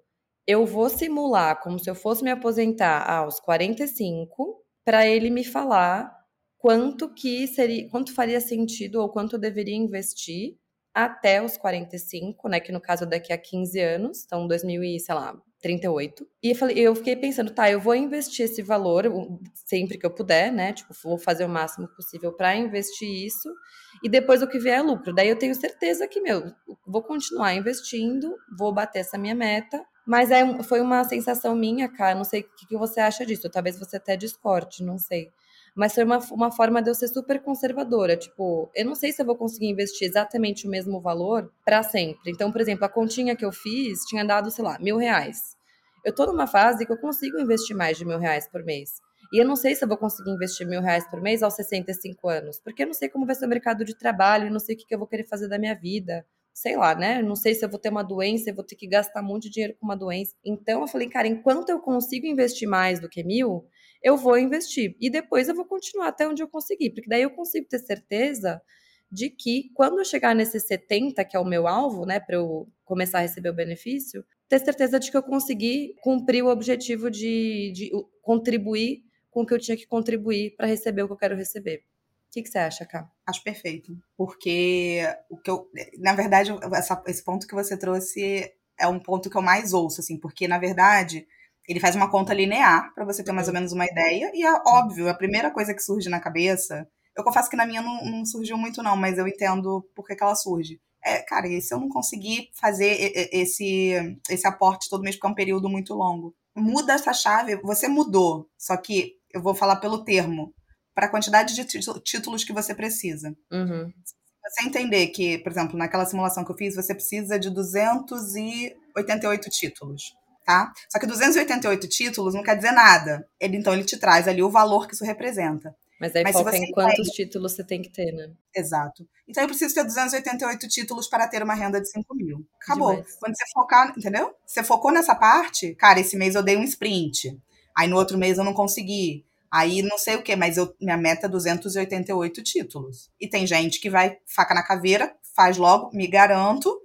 eu vou simular como se eu fosse me aposentar aos 45, para ele me falar quanto que seria, quanto faria sentido ou quanto eu deveria investir até os 45, né, que no caso daqui a 15 anos, então 2000 e, sei lá, 38. E eu, falei, eu fiquei pensando, tá, eu vou investir esse valor sempre que eu puder, né? Tipo, vou fazer o máximo possível para investir isso e depois o que vier é lucro. Daí eu tenho certeza que, meu, vou continuar investindo, vou bater essa minha meta. Mas é, foi uma sensação minha, cara. Não sei o que, que você acha disso. Talvez você até discorde, não sei mas foi uma, uma forma de eu ser super conservadora. Tipo, eu não sei se eu vou conseguir investir exatamente o mesmo valor para sempre. Então, por exemplo, a continha que eu fiz tinha dado, sei lá, mil reais. Eu tô numa fase que eu consigo investir mais de mil reais por mês. E eu não sei se eu vou conseguir investir mil reais por mês aos 65 anos, porque eu não sei como vai ser o mercado de trabalho, não sei o que eu vou querer fazer da minha vida sei lá, né? Não sei se eu vou ter uma doença, eu vou ter que gastar muito dinheiro com uma doença. Então eu falei, cara, enquanto eu consigo investir mais do que mil, eu vou investir. E depois eu vou continuar até onde eu conseguir, porque daí eu consigo ter certeza de que quando eu chegar nesses 70, que é o meu alvo, né, para eu começar a receber o benefício, ter certeza de que eu consegui cumprir o objetivo de, de contribuir com o que eu tinha que contribuir para receber o que eu quero receber. O que, que, você acha, Cá? Acho perfeito. Porque o que eu. Na verdade, essa, esse ponto que você trouxe é um ponto que eu mais ouço, assim, porque, na verdade, ele faz uma conta linear para você ter mais ou menos uma ideia, e é óbvio, a primeira coisa que surge na cabeça Eu confesso que na minha não, não surgiu muito, não, mas eu entendo por que, que ela surge. É, cara, e se eu não conseguir fazer esse, esse aporte todo mês, porque é um período muito longo? Muda essa chave, você mudou, só que eu vou falar pelo termo, para a quantidade de títulos que você precisa. Uhum. Você entender que, por exemplo, naquela simulação que eu fiz, você precisa de 288 títulos tá? Só que 288 títulos não quer dizer nada. Ele, então, ele te traz ali o valor que isso representa. Mas aí Mas foca em quantos tem... títulos você tem que ter, né? Exato. Então eu preciso ter 288 títulos para ter uma renda de 5 mil. Acabou. Demais. Quando você focar, entendeu? Você focou nessa parte, cara, esse mês eu dei um sprint. Aí no outro mês eu não consegui. Aí não sei o que, mas eu, minha meta é 288 títulos. E tem gente que vai faca na caveira, faz logo, me garanto,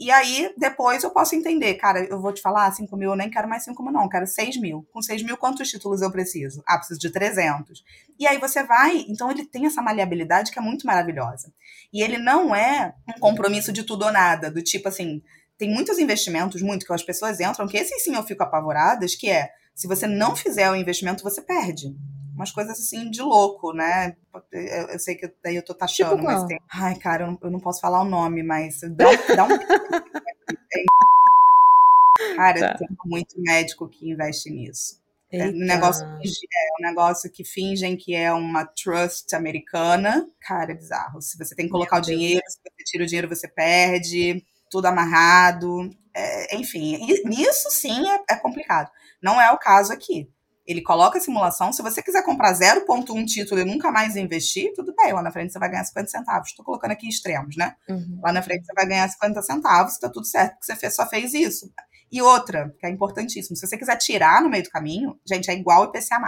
e aí, depois eu posso entender, cara, eu vou te falar, 5 mil, eu nem quero mais 5 mil, não, quero 6 mil. Com 6 mil, quantos títulos eu preciso? Ah, preciso de 300. E aí você vai, então ele tem essa maleabilidade que é muito maravilhosa. E ele não é um compromisso de tudo ou nada, do tipo assim, tem muitos investimentos, muito, que as pessoas entram, que esses sim eu fico apavoradas, que é, se você não fizer o investimento, você perde umas coisas assim de louco, né? Eu, eu sei que daí eu tô taxando, tipo mas tem. Ai, cara, eu não, eu não, posso falar o nome, mas dá, dá um. *laughs* cara, tá. tem muito médico que investe nisso. É um, negócio que, é um negócio que fingem que é uma trust americana. Cara, é bizarro. Se você tem que colocar Meu o dinheiro, Deus. se você tira o dinheiro, você perde, tudo amarrado. É, enfim, nisso sim é, é complicado. Não é o caso aqui ele coloca a simulação. Se você quiser comprar 0,1 título e nunca mais investir, tudo bem. Lá na frente você vai ganhar 50 centavos. Estou colocando aqui extremos, né? Uhum. Lá na frente você vai ganhar 50 centavos, está tudo certo, porque você fez, só fez isso. E outra, que é importantíssimo, se você quiser tirar no meio do caminho, gente, é igual IPCA+.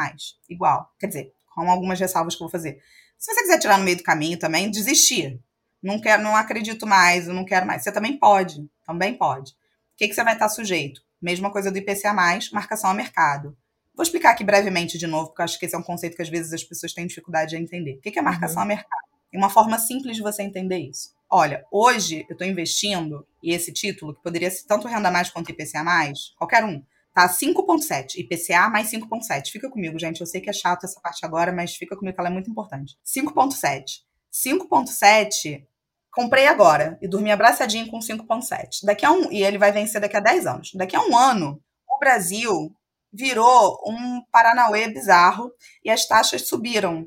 Igual. Quer dizer, com algumas ressalvas que eu vou fazer. Se você quiser tirar no meio do caminho também, desistir. Não quero, não acredito mais, eu não quero mais. Você também pode, também pode. O que, que você vai estar sujeito? Mesma coisa do IPCA+, marcação a mercado. Vou explicar aqui brevemente de novo, porque acho que esse é um conceito que às vezes as pessoas têm dificuldade de entender. O que é marcação uhum. a mercado? Tem uma forma simples de você entender isso. Olha, hoje eu estou investindo, e esse título, que poderia ser tanto renda mais quanto IPCA, mais, qualquer um, tá 5,7. IPCA mais 5,7. Fica comigo, gente. Eu sei que é chato essa parte agora, mas fica comigo que ela é muito importante. 5,7. 5,7 comprei agora e dormi abraçadinho com 5,7. Daqui a um. E ele vai vencer daqui a 10 anos. Daqui a um ano, o Brasil virou um Paranauê bizarro e as taxas subiram,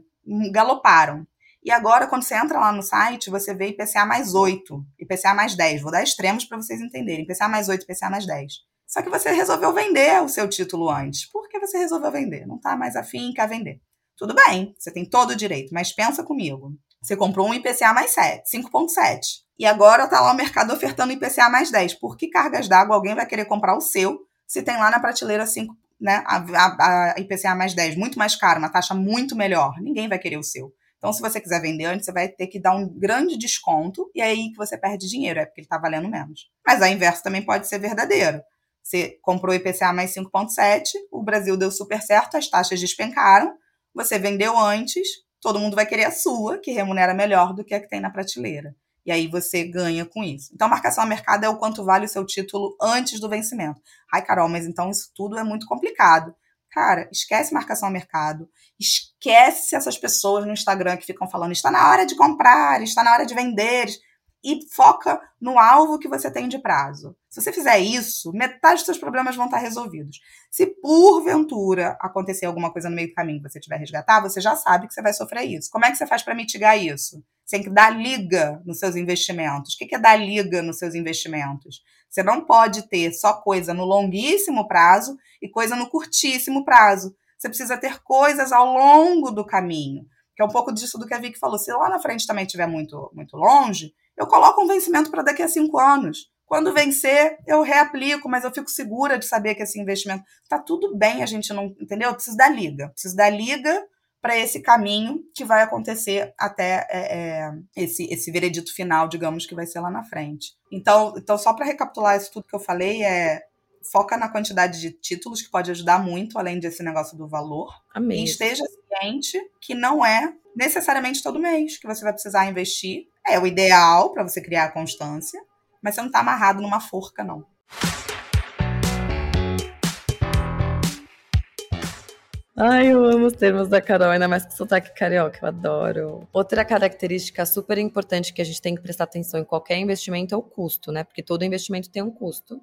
galoparam. E agora, quando você entra lá no site, você vê IPCA mais 8, IPCA mais 10. Vou dar extremos para vocês entenderem. IPCA mais 8, IPCA mais 10. Só que você resolveu vender o seu título antes. Por que você resolveu vender? Não está mais afim, quer vender. Tudo bem, você tem todo o direito, mas pensa comigo. Você comprou um IPCA mais 7, 5,7. E agora está lá o mercado ofertando IPCA mais 10. Por que cargas d'água alguém vai querer comprar o seu se tem lá na prateleira 5, né, a, a, a IPCA mais 10 muito mais caro, uma taxa muito melhor, ninguém vai querer o seu. Então, se você quiser vender antes, você vai ter que dar um grande desconto e é aí que você perde dinheiro, é porque ele está valendo menos. Mas a inverso também pode ser verdadeiro. Você comprou IPCA mais 5,7, o Brasil deu super certo, as taxas despencaram, você vendeu antes, todo mundo vai querer a sua, que remunera melhor do que a que tem na prateleira. E aí você ganha com isso. Então, marcação a mercado é o quanto vale o seu título antes do vencimento. Ai, Carol, mas então isso tudo é muito complicado. Cara, esquece marcação a mercado. Esquece essas pessoas no Instagram que ficam falando está na hora de comprar, está na hora de vender e foca no alvo que você tem de prazo. Se você fizer isso, metade dos seus problemas vão estar resolvidos. Se porventura acontecer alguma coisa no meio do caminho que você tiver resgatar, você já sabe que você vai sofrer isso. Como é que você faz para mitigar isso? Você tem que dar liga nos seus investimentos. O que é dar liga nos seus investimentos? Você não pode ter só coisa no longuíssimo prazo e coisa no curtíssimo prazo. Você precisa ter coisas ao longo do caminho, que é um pouco disso do que a Vicky falou. Se lá na frente também estiver muito, muito longe, eu coloco um vencimento para daqui a cinco anos. Quando vencer, eu reaplico, mas eu fico segura de saber que esse investimento está tudo bem, a gente não. Entendeu? Eu preciso da liga. Preciso da liga para esse caminho que vai acontecer até é, é, esse, esse veredito final, digamos, que vai ser lá na frente. Então, então só para recapitular isso tudo que eu falei, é foca na quantidade de títulos, que pode ajudar muito, além desse negócio do valor. Amém. E esteja ciente que não é necessariamente todo mês que você vai precisar investir. É o ideal para você criar a constância, mas você não está amarrado numa forca, não. Ai, eu amo os termos da Carol, ainda mais com sotaque carioca, eu adoro. Outra característica super importante que a gente tem que prestar atenção em qualquer investimento é o custo, né? Porque todo investimento tem um custo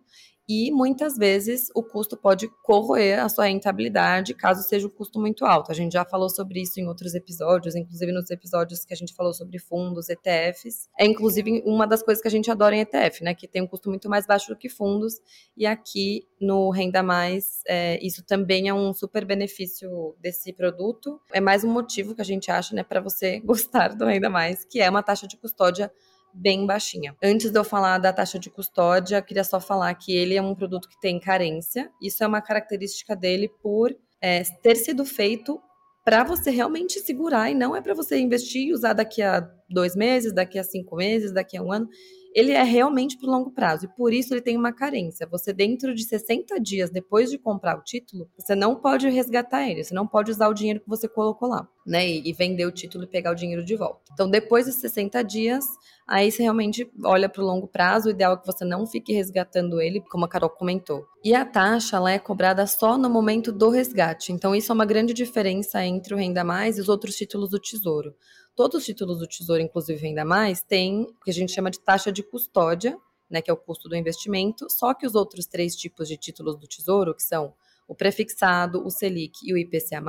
e muitas vezes o custo pode corroer a sua rentabilidade caso seja um custo muito alto. A gente já falou sobre isso em outros episódios, inclusive nos episódios que a gente falou sobre fundos, ETFs. É inclusive uma das coisas que a gente adora em ETF, né? Que tem um custo muito mais baixo do que fundos. E aqui no Renda Mais, é, isso também é um super benefício desse produto. É mais um motivo que a gente acha, né, para você *laughs* gostar do Renda Mais, que é uma taxa de custódia bem baixinha. Antes de eu falar da taxa de custódia, queria só falar que ele é um produto que tem carência. Isso é uma característica dele por é, ter sido feito para você realmente segurar e não é para você investir e usar daqui a dois meses, daqui a cinco meses, daqui a um ano ele é realmente para longo prazo e por isso ele tem uma carência. Você, dentro de 60 dias depois de comprar o título, você não pode resgatar ele, você não pode usar o dinheiro que você colocou lá, né? E, e vender o título e pegar o dinheiro de volta. Então, depois de 60 dias, aí você realmente olha para o longo prazo. O ideal é que você não fique resgatando ele, como a Carol comentou. E a taxa ela é cobrada só no momento do resgate. Então, isso é uma grande diferença entre o Renda Mais e os outros títulos do Tesouro. Todos os títulos do Tesouro, inclusive ainda mais, têm o que a gente chama de taxa de custódia, né, que é o custo do investimento, só que os outros três tipos de títulos do Tesouro, que são o prefixado, o Selic e o IPCA+,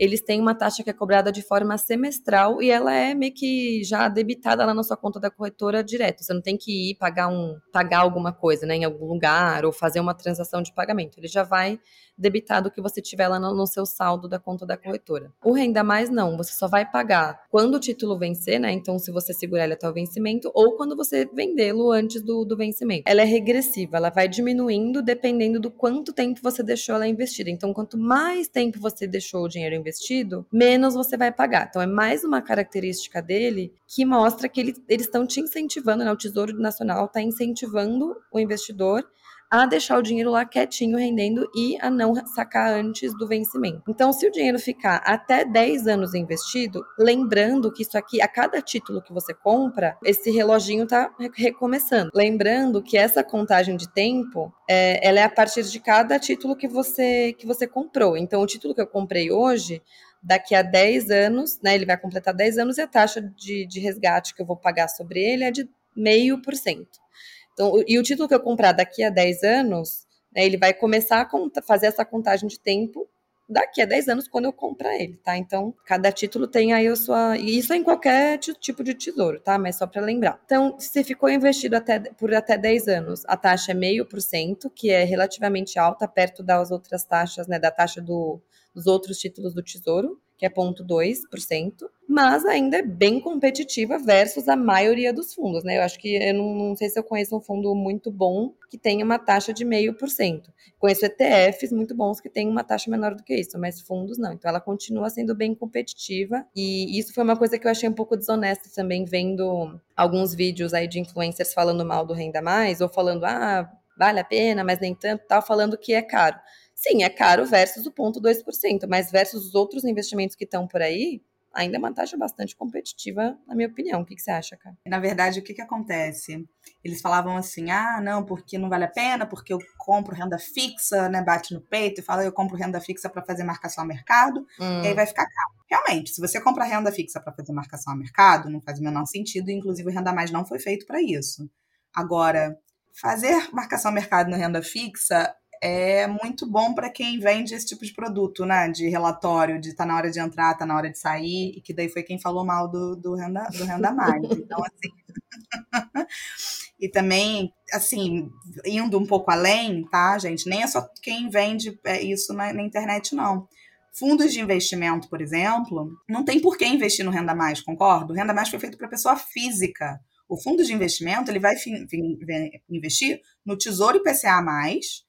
eles têm uma taxa que é cobrada de forma semestral e ela é meio que já debitada lá na sua conta da corretora direto. Você não tem que ir pagar um pagar alguma coisa, né, em algum lugar ou fazer uma transação de pagamento. Ele já vai debitado o que você tiver lá no, no, seu saldo da conta da corretora. O Renda Mais não, você só vai pagar quando o título vencer, né? Então, se você segurar ele até o vencimento, ou quando você vendê-lo antes do, do vencimento. Ela é regressiva, ela vai diminuindo dependendo do quanto tempo você deixou ela investida. Então, quanto mais tempo você deixou o dinheiro investido, menos você vai pagar. Então, é mais uma característica dele que mostra que ele, eles estão te incentivando, né? O Tesouro Nacional está incentivando o investidor a deixar o dinheiro lá quietinho rendendo e a não sacar antes do vencimento. Então, se o dinheiro ficar até 10 anos investido, lembrando que isso aqui, a cada título que você compra, esse reloginho tá recomeçando. Lembrando que essa contagem de tempo, é, ela é a partir de cada título que você que você comprou. Então, o título que eu comprei hoje, daqui a 10 anos, né, ele vai completar 10 anos e a taxa de, de resgate que eu vou pagar sobre ele é de meio por cento. Então, e o título que eu comprar daqui a 10 anos, né, ele vai começar a fazer essa contagem de tempo daqui a 10 anos quando eu comprar ele, tá? Então, cada título tem aí a sua. E isso é em qualquer tipo de tesouro, tá? Mas só para lembrar. Então, se ficou investido até, por até 10 anos, a taxa é meio por cento, que é relativamente alta, perto das outras taxas, né? Da taxa do, dos outros títulos do tesouro que é 0,2%, mas ainda é bem competitiva versus a maioria dos fundos, né? Eu acho que eu não, não sei se eu conheço um fundo muito bom que tenha uma taxa de 0,5%. Conheço ETFs muito bons que têm uma taxa menor do que isso, mas fundos não. Então ela continua sendo bem competitiva e isso foi uma coisa que eu achei um pouco desonesta também vendo alguns vídeos aí de influencers falando mal do Renda Mais ou falando, ah, vale a pena, mas nem tanto, tal, falando que é caro. Sim, é caro versus o ponto 2%, mas versus os outros investimentos que estão por aí, ainda é uma taxa bastante competitiva, na minha opinião. O que, que você acha, cara? Na verdade, o que, que acontece? Eles falavam assim: ah, não, porque não vale a pena, porque eu compro renda fixa, né? Bate no peito e fala, eu compro renda fixa para fazer marcação a mercado, hum. e aí vai ficar caro. Realmente, se você compra renda fixa para fazer marcação a mercado, não faz o menor sentido, e inclusive o Renda Mais não foi feito para isso. Agora, fazer marcação a mercado na renda fixa é muito bom para quem vende esse tipo de produto, né? De relatório, de tá na hora de entrar, tá na hora de sair, e que daí foi quem falou mal do, do, renda, do renda mais. Então, assim. *laughs* e também, assim, indo um pouco além, tá, gente? Nem é só quem vende é, isso na, na internet, não. Fundos de investimento, por exemplo, não tem por que investir no Renda Mais, concordo? O Renda Mais foi feito para pessoa física. O fundo de investimento ele vai investir no Tesouro IPCA+,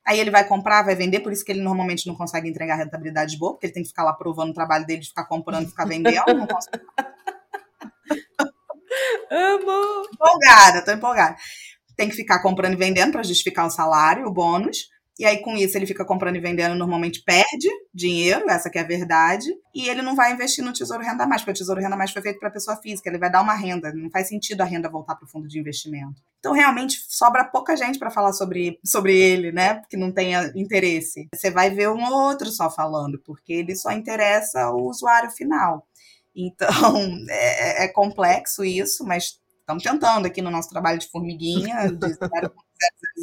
aí ele vai comprar, vai vender, por isso que ele normalmente não consegue entregar rentabilidade boa, porque ele tem que ficar lá provando o trabalho dele de ficar comprando, ficar vendendo, não consegue. *laughs* Amo! Empolgada, tô empolgada. Tem que ficar comprando e vendendo para justificar o salário, o bônus. E aí, com isso, ele fica comprando e vendendo, normalmente perde dinheiro, essa que é a verdade, e ele não vai investir no Tesouro Renda Mais, porque o Tesouro Renda Mais foi feito para pessoa física, ele vai dar uma renda, não faz sentido a renda voltar para o fundo de investimento. Então, realmente, sobra pouca gente para falar sobre, sobre ele, né, que não tenha interesse. Você vai ver um ou outro só falando, porque ele só interessa o usuário final. Então, *laughs* é, é complexo isso, mas estamos tentando aqui no nosso trabalho de formiguinha, *laughs* de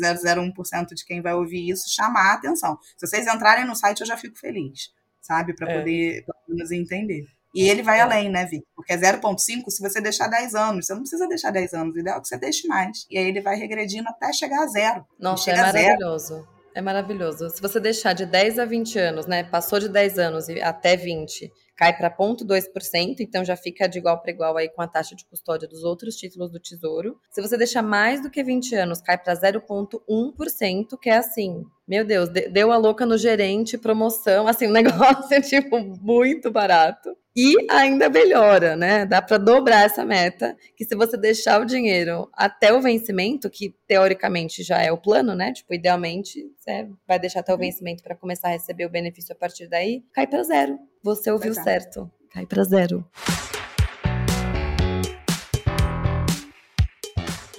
0,001% de quem vai ouvir isso, chamar a atenção. Se vocês entrarem no site, eu já fico feliz, sabe? Para é. poder nos entender. E ele vai é. além, né, Vic? Porque é 0,5 se você deixar 10 anos. Você não precisa deixar 10 anos. O ideal é que você deixe mais. E aí ele vai regredindo até chegar a zero. Nossa, é maravilhoso. É maravilhoso. Se você deixar de 10 a 20 anos, né? Passou de 10 anos até 20, cai para 0,2%, então já fica de igual para igual aí com a taxa de custódia dos outros títulos do Tesouro. Se você deixar mais do que 20 anos, cai para 0,1%, que é assim, meu Deus, deu a louca no gerente, promoção, assim, um *laughs* negócio tipo muito barato. E ainda melhora, né? Dá para dobrar essa meta, que se você deixar o dinheiro até o vencimento, que teoricamente já é o plano, né? Tipo, idealmente, você vai deixar até o vencimento para começar a receber o benefício a partir daí, cai para zero. Você ouviu certo. Cai para zero.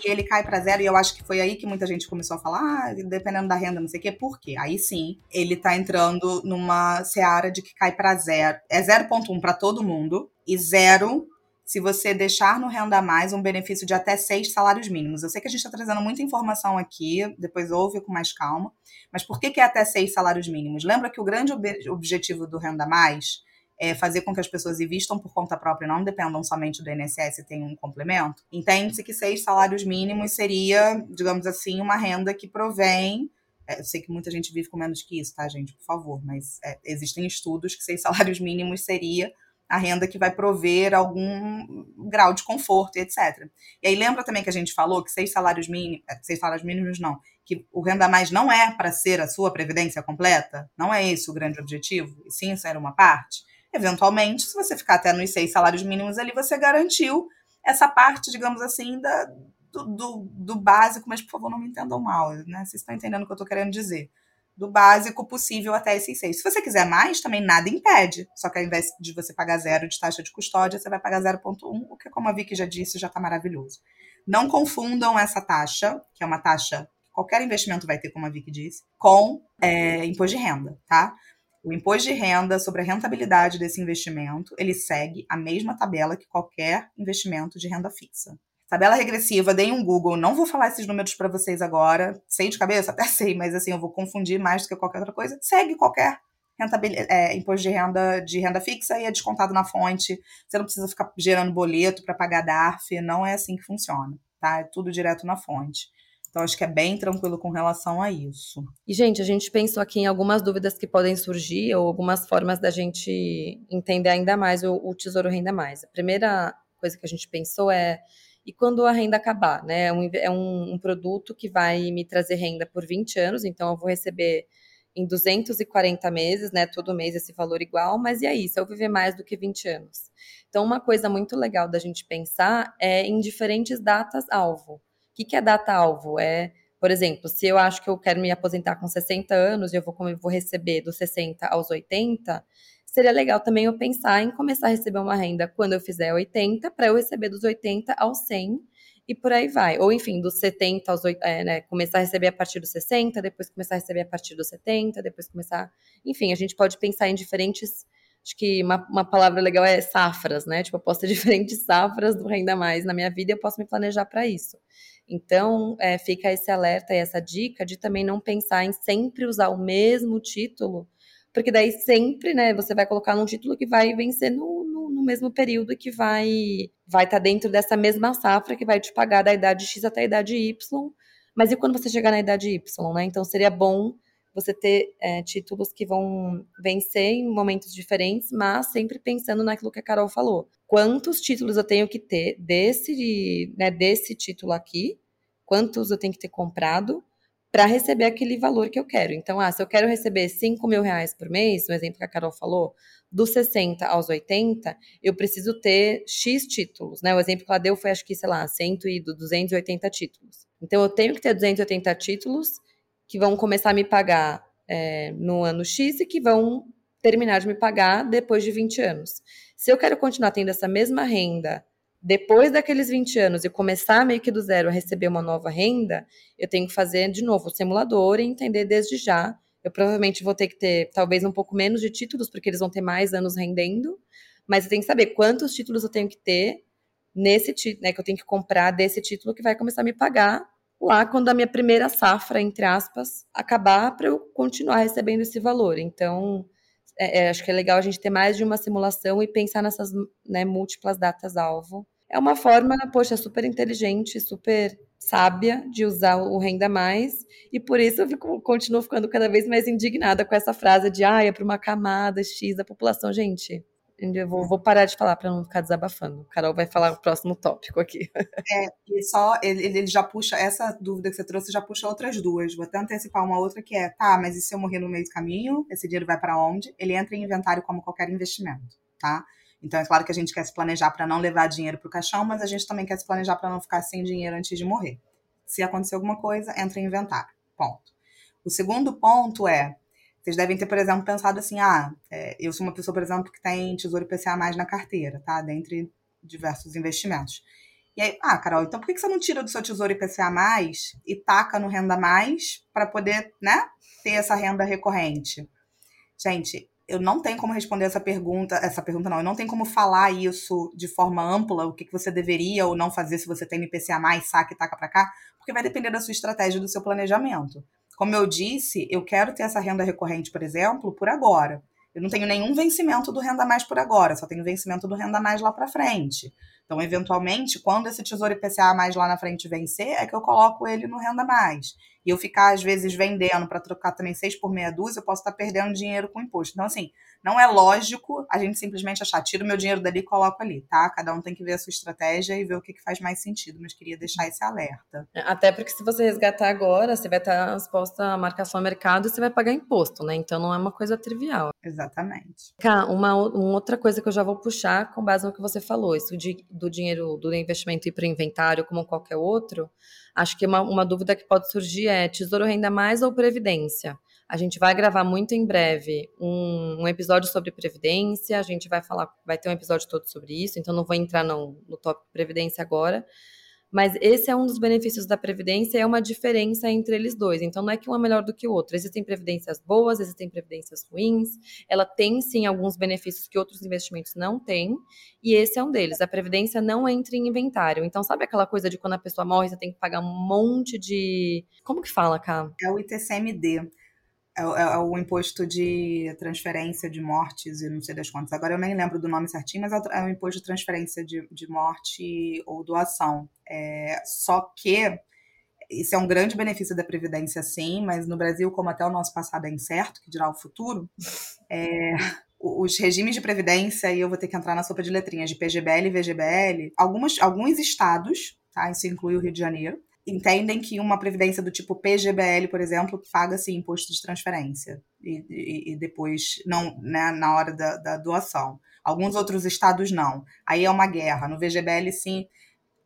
E ele cai para zero, e eu acho que foi aí que muita gente começou a falar, ah, dependendo da renda, não sei o quê, por quê? Aí sim, ele tá entrando numa seara de que cai para zero. É 0,1 para todo mundo e zero se você deixar no Renda Mais um benefício de até seis salários mínimos. Eu sei que a gente está trazendo muita informação aqui, depois ouve com mais calma, mas por que, que é até seis salários mínimos? Lembra que o grande ob objetivo do Renda Mais é fazer com que as pessoas investam por conta própria não dependam somente do INSS e tenham um complemento? Entende-se que seis salários mínimos seria, digamos assim, uma renda que provém é, eu sei que muita gente vive com menos que isso, tá, gente? Por favor, mas é, existem estudos que seis *laughs* salários mínimos seria a renda que vai prover algum grau de conforto etc. E aí lembra também que a gente falou que seis salários mínimos, é, seis salários mínimos não, que o renda mais não é para ser a sua previdência completa, não é esse o grande objetivo, e sim era uma parte. Eventualmente, se você ficar até nos seis salários mínimos ali, você garantiu essa parte, digamos assim, da, do, do, do básico, mas por favor não me entendam mal, né? Vocês estão entendendo o que eu estou querendo dizer do básico possível até esses seis. Se você quiser mais, também nada impede. Só que ao invés de você pagar zero de taxa de custódia, você vai pagar 0,1, o que, como a Vicky já disse, já está maravilhoso. Não confundam essa taxa, que é uma taxa que qualquer investimento vai ter, como a Vicky disse, com é, imposto de renda, tá? O imposto de renda sobre a rentabilidade desse investimento, ele segue a mesma tabela que qualquer investimento de renda fixa. Tabela regressiva, dei um Google, não vou falar esses números para vocês agora, sei de cabeça, até *laughs* sei, mas assim, eu vou confundir mais do que qualquer outra coisa. Segue qualquer é, imposto de renda de renda fixa e é descontado na fonte. Você não precisa ficar gerando boleto para pagar DARF, não é assim que funciona, tá? É tudo direto na fonte. Então, acho que é bem tranquilo com relação a isso. E, gente, a gente pensou aqui em algumas dúvidas que podem surgir ou algumas formas da gente entender ainda mais o, o Tesouro Renda Mais. A primeira coisa que a gente pensou é e quando a renda acabar, né? É um, é um, um produto que vai me trazer renda por 20 anos, então eu vou receber em 240 meses, né? Todo mês esse valor igual, mas e aí, se eu viver mais do que 20 anos? Então, uma coisa muito legal da gente pensar é em diferentes datas-alvo. O que, que é data-alvo? É, por exemplo, se eu acho que eu quero me aposentar com 60 anos e eu vou, vou receber dos 60 aos 80, seria legal também eu pensar em começar a receber uma renda quando eu fizer 80, para eu receber dos 80 aos 100 e por aí vai. Ou, enfim, dos 70 aos 80, é, né, começar a receber a partir dos 60, depois começar a receber a partir dos 70, depois começar. Enfim, a gente pode pensar em diferentes. Acho que uma, uma palavra legal é safras, né? Tipo, eu posso ter *laughs* diferentes safras do Renda Mais na minha vida e eu posso me planejar para isso. Então, é, fica esse alerta e essa dica de também não pensar em sempre usar o mesmo título porque daí sempre, né, você vai colocar num título que vai vencer no, no, no mesmo período que vai vai estar tá dentro dessa mesma safra que vai te pagar da idade X até a idade Y. Mas e quando você chegar na idade Y, né? Então seria bom você ter é, títulos que vão vencer em momentos diferentes, mas sempre pensando naquilo que a Carol falou. Quantos títulos eu tenho que ter desse, né, desse título aqui? Quantos eu tenho que ter comprado? para receber aquele valor que eu quero. Então, ah, se eu quero receber 5 mil reais por mês, no exemplo que a Carol falou, dos 60 aos 80, eu preciso ter X títulos, né? O exemplo que ela deu foi, acho que, sei lá, 100 e 280 títulos. Então, eu tenho que ter 280 títulos que vão começar a me pagar é, no ano X e que vão terminar de me pagar depois de 20 anos. Se eu quero continuar tendo essa mesma renda depois daqueles 20 anos e começar meio que do zero a receber uma nova renda, eu tenho que fazer de novo o simulador e entender desde já. Eu provavelmente vou ter que ter talvez um pouco menos de títulos, porque eles vão ter mais anos rendendo, mas eu tenho que saber quantos títulos eu tenho que ter nesse título, né, que eu tenho que comprar desse título que vai começar a me pagar lá quando a minha primeira safra, entre aspas, acabar para eu continuar recebendo esse valor. Então, é, é, acho que é legal a gente ter mais de uma simulação e pensar nessas né, múltiplas datas-alvo. É uma forma, poxa, super inteligente, super sábia de usar o renda mais, e por isso eu fico, continuo ficando cada vez mais indignada com essa frase de ah, é para uma camada X da população. Gente, eu vou, vou parar de falar para não ficar desabafando. Carol vai falar o próximo tópico aqui. *laughs* É, e só ele, ele já puxa essa dúvida que você trouxe, já puxa outras duas. Vou até antecipar uma outra que é, tá, mas e se eu morrer no meio do caminho? Esse dinheiro vai para onde? Ele entra em inventário como qualquer investimento, tá? Então é claro que a gente quer se planejar para não levar dinheiro para o caixão, mas a gente também quer se planejar para não ficar sem dinheiro antes de morrer. Se acontecer alguma coisa, entra em inventário. Ponto. O segundo ponto é vocês devem ter, por exemplo, pensado assim: ah, é, eu sou uma pessoa, por exemplo, que tem Tesouro IPCA mais na carteira, tá? Dentre diversos investimentos. E aí, ah, Carol, então por que você não tira do seu Tesouro IPCA mais e taca no Renda Mais para poder, né, ter essa renda recorrente? Gente, eu não tenho como responder essa pergunta, essa pergunta não, eu não tenho como falar isso de forma ampla, o que, que você deveria ou não fazer se você tem IPCA mais, saca e taca para cá, porque vai depender da sua estratégia, do seu planejamento. Como eu disse, eu quero ter essa renda recorrente, por exemplo, por agora. Eu não tenho nenhum vencimento do renda mais por agora, só tenho vencimento do renda mais lá para frente. Então, eventualmente, quando esse tesouro IPCA mais lá na frente vencer, é que eu coloco ele no renda mais. E eu ficar, às vezes, vendendo para trocar também seis por meia dúzia, eu posso estar perdendo dinheiro com imposto. Então, assim, não é lógico a gente simplesmente achar, tiro meu dinheiro dali e coloco ali, tá? Cada um tem que ver a sua estratégia e ver o que, que faz mais sentido, mas queria deixar esse alerta. É, até porque se você resgatar agora, você vai estar exposta à marcação ao mercado e você vai pagar imposto, né? Então não é uma coisa trivial. Exatamente. Cá, uma, uma outra coisa que eu já vou puxar com base no que você falou, isso de, do dinheiro do investimento ir para o inventário como qualquer outro, acho que uma, uma dúvida que pode surgir é tesouro renda mais ou previdência? A gente vai gravar muito em breve um, um, episódio sobre previdência. A gente vai falar, vai ter um episódio todo sobre isso, então não vou entrar no, no tópico previdência agora. Mas esse é um dos benefícios da previdência, é uma diferença entre eles dois. Então não é que um é melhor do que o outro. Existem previdências boas, existem previdências ruins. Ela tem sim alguns benefícios que outros investimentos não têm, e esse é um deles. A previdência não entra em inventário. Então sabe aquela coisa de quando a pessoa morre, você tem que pagar um monte de Como que fala, cá? É o ITCMD. É, é, é, o imposto de transferência de mortes e não sei das quantas. Agora eu nem lembro do nome certinho, mas é o, é imposto de transferência de, de morte ou doação. É, só que isso é um grande benefício da Previdência, sim, mas no Brasil, como até o nosso passado é incerto, que dirá o futuro, é, os regimes de previdência, e eu vou ter que entrar na sopa de letrinhas de PGBL e VGBL, algumas, alguns estados, tá, isso inclui o Rio de Janeiro, entendem que uma previdência do tipo PGBL, por exemplo, paga-se imposto de transferência e, e, e, depois não, né, na hora da, da, doação. Alguns outros estados não. Aí é uma guerra. No VGBL, sim,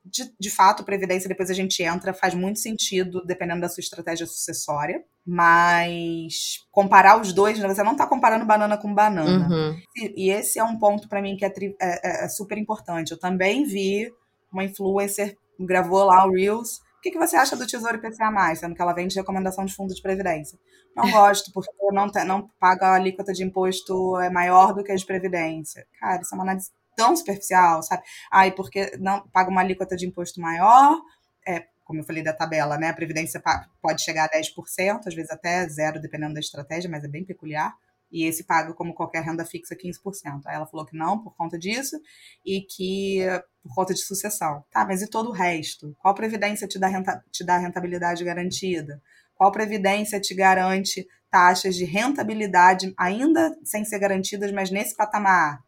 de, de fato, previdência, depois a gente entra, faz muito sentido, dependendo da sua estratégia sucessória, mas comparar os dois, né, você não está comparando banana com banana. Uhum. E, e, esse é um ponto para mim que é, é, é, é super importante. Eu também vi uma influencer gravou lá o Reels que, que você acha do Tesouro IPCA+, sendo que ela vem de recomendação de fundo de previdência? Não gosto, porque não, não paga a alíquota de imposto é maior do que a de previdência. Cara, isso é uma análise tão superficial, sabe? Ai, porque não paga uma alíquota de imposto maior, é, como eu falei da tabela, né? A previdência pode chegar a 10%, às vezes até zero, dependendo da estratégia, mas é bem peculiar e esse paga como qualquer renda fixa 15%. Aí ela falou que não por conta disso e que por conta de sucessão. Tá, mas e todo o resto? Qual previdência te dá, renta, te dá rentabilidade garantida? Qual previdência te garante taxas de rentabilidade ainda sem ser garantidas, mas nesse patamar?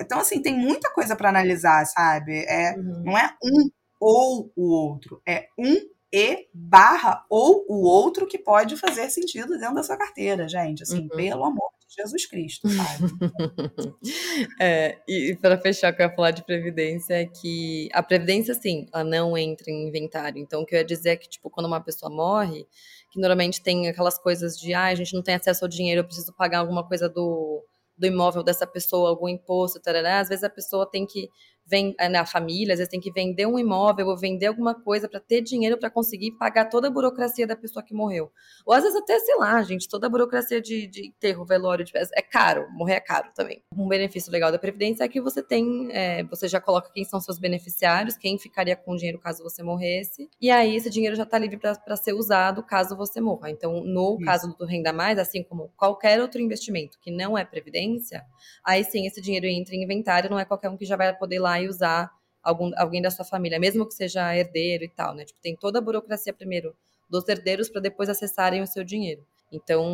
Então, assim, tem muita coisa para analisar, sabe? É, uhum. Não é um ou o outro, é um e barra ou o outro que pode fazer sentido dentro da sua carteira, gente. Assim, uhum. pelo amor Jesus Cristo, *laughs* sabe? é, e para fechar, o que eu ia falar de previdência é que a previdência, sim, ela não entra em inventário. Então, o que eu ia dizer é que, tipo, quando uma pessoa morre, que normalmente tem aquelas coisas de, ah, a gente não tem acesso ao dinheiro, eu preciso pagar alguma coisa do, do imóvel dessa pessoa, algum imposto, tarará. às vezes a pessoa tem que vem eh, na família, às vezes tem que vender um imóvel ou vender alguma coisa para ter dinheiro para conseguir pagar toda a burocracia da pessoa que morreu. Ou às vezes até, sei lá, gente, toda a burocracia de, de enterro, velório, de, é caro, morrer é caro também. Um benefício legal da Previdência é que você tem, é, você já coloca quem são seus beneficiários, quem ficaria com o dinheiro caso você morresse, e aí esse dinheiro já está livre para ser usado caso você morra. Então, no Isso. caso do Renda Mais, assim como qualquer outro investimento que não é Previdência, aí sim esse dinheiro entra em inventário, não é qualquer um que já vai poder ir lá e usar algum, alguém da sua família, mesmo que seja herdeiro e tal, né? Tipo, tem toda a burocracia primeiro dos herdeiros para depois acessarem o seu dinheiro. Então,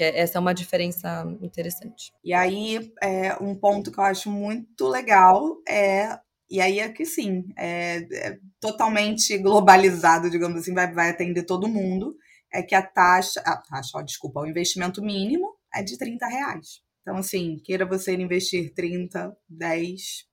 é, essa é uma diferença interessante. E aí, é, um ponto que eu acho muito legal é. E aí é que sim, é, é totalmente globalizado, digamos assim, vai, vai atender todo mundo. É que a taxa, a taxa, ó, desculpa, o investimento mínimo é de 30 reais. Então, assim, queira você investir 30, 10,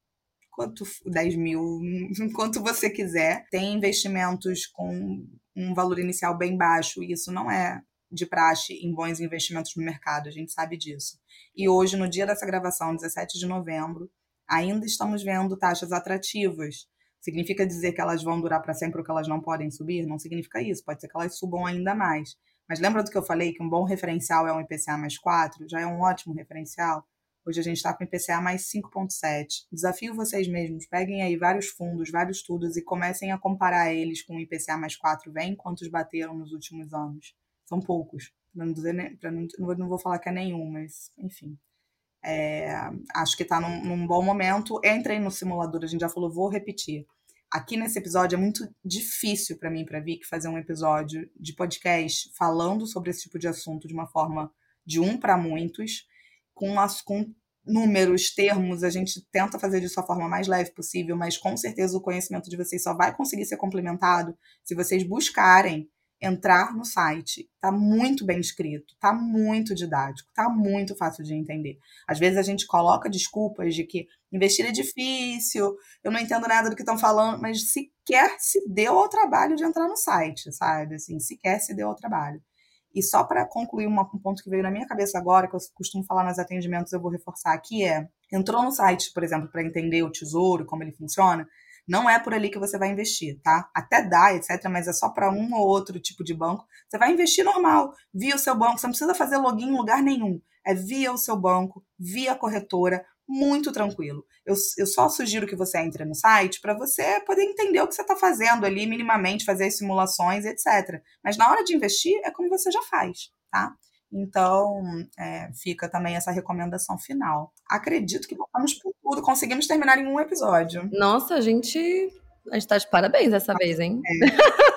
quanto 10 mil, *laughs* quanto você quiser. Tem investimentos com um valor inicial bem baixo, e isso não é de praxe em bons investimentos no mercado, a gente sabe disso. E hoje, no dia dessa gravação, 17 de novembro, ainda estamos vendo taxas atrativas. Significa dizer que elas vão durar para sempre ou que elas não podem subir? Não significa isso, pode ser que elas subam ainda mais. Mas lembra do que eu falei que um bom referencial é um IPCA mais 4? Já é um ótimo referencial. Hoje a gente está com IPCA mais 5,7. Desafio vocês mesmos, peguem aí vários fundos, vários estudos e comecem a comparar eles com o IPCA mais 4. Vem quantos bateram nos últimos anos. São poucos. Pra não, dizer, pra não, não vou falar que é nenhum, mas enfim. É, acho que está num, num, bom momento. Entrem no simulador, a gente já falou, vou repetir. Aqui nesse episódio é muito difícil para mim para Vic fazer um episódio de podcast falando sobre esse tipo de assunto de uma forma de um para muitos com, as, com números, termos, a gente tenta fazer de sua forma mais leve possível, mas com certeza o conhecimento de vocês só vai conseguir ser complementado se vocês buscarem entrar no site. Tá muito bem escrito, tá muito didático, tá muito fácil de entender. Às vezes a gente coloca desculpas de que investir é difícil, eu não entendo nada do que estão falando, mas sequer se deu ao trabalho de entrar no site, sabe? Assim, sequer se deu ao trabalho. E só para concluir uma, um ponto que veio na minha cabeça agora, que eu costumo falar nos atendimentos, eu vou reforçar aqui, é: entrou no site, por exemplo, para entender o tesouro, como ele funciona, não é por ali que você vai investir, tá? Até dá, etc., mas é só para um ou outro tipo de banco. Você vai investir normal, via o seu banco, você não precisa fazer login em lugar nenhum. É via o seu banco, via a corretora, muito tranquilo. Eu, eu só sugiro que você entre no site para você poder entender o que você está fazendo ali, minimamente, fazer as simulações, etc. Mas na hora de investir, é como você já faz, tá? Então, é, fica também essa recomendação final. Acredito que vamos por tudo, conseguimos terminar em um episódio. Nossa, a gente a gente tá de parabéns dessa vez, hein? É.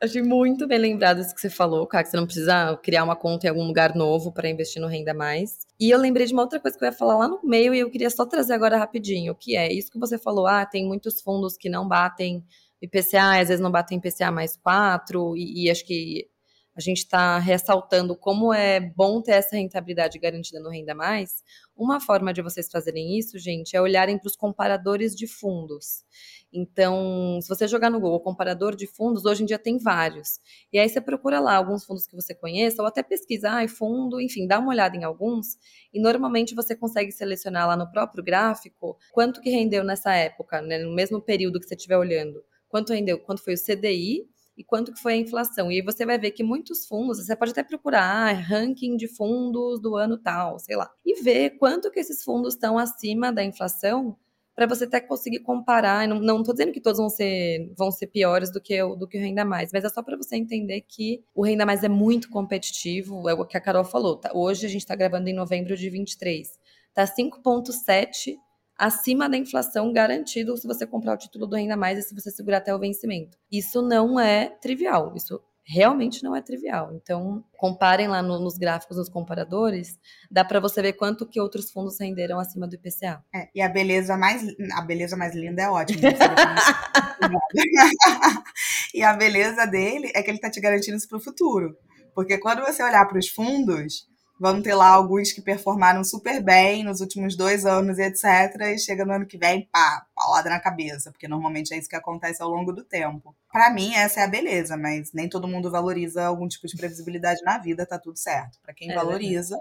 Achei muito bem lembrado isso que você falou, cara, que você não precisa criar uma conta em algum lugar novo para investir no Renda Mais. E eu lembrei de uma outra coisa que eu ia falar lá no meio e eu queria só trazer agora rapidinho, que é isso que você falou, ah, tem muitos fundos que não batem IPCA, às vezes não batem IPCA mais 4, e, e acho que a gente está ressaltando como é bom ter essa rentabilidade garantida no Renda Mais. Uma forma de vocês fazerem isso, gente, é olharem para os comparadores de fundos. Então, se você jogar no Google comparador de fundos, hoje em dia tem vários. E aí você procura lá alguns fundos que você conheça, ou até pesquisar ah, fundo, enfim, dá uma olhada em alguns. E normalmente você consegue selecionar lá no próprio gráfico quanto que rendeu nessa época, né, no mesmo período que você estiver olhando. Quanto rendeu, quanto foi o CDI e quanto que foi a inflação. E aí você vai ver que muitos fundos, você pode até procurar ah, ranking de fundos do ano tal, sei lá, e ver quanto que esses fundos estão acima da inflação para você até conseguir comparar. Não estou dizendo que todos vão ser, vão ser piores do que, o, do que o Renda Mais, mas é só para você entender que o Renda Mais é muito competitivo, é o que a Carol falou. Tá? Hoje a gente está gravando em novembro de 23. Está 5,7 acima da inflação garantido se você comprar o título do Renda Mais e se você segurar até o vencimento. Isso não é trivial. Isso realmente não é trivial. Então, comparem lá no, nos gráficos dos comparadores, dá para você ver quanto que outros fundos renderam acima do IPCA. É, e a beleza mais a beleza mais linda é ótima. *laughs* e a beleza dele é que ele está te garantindo isso para o futuro. Porque quando você olhar para os fundos, Vão ter lá alguns que performaram super bem nos últimos dois anos e etc. E chega no ano que vem, pá, paulada na cabeça, porque normalmente é isso que acontece ao longo do tempo. Para mim, essa é a beleza, mas nem todo mundo valoriza algum tipo de previsibilidade na vida, tá tudo certo. Para quem é valoriza,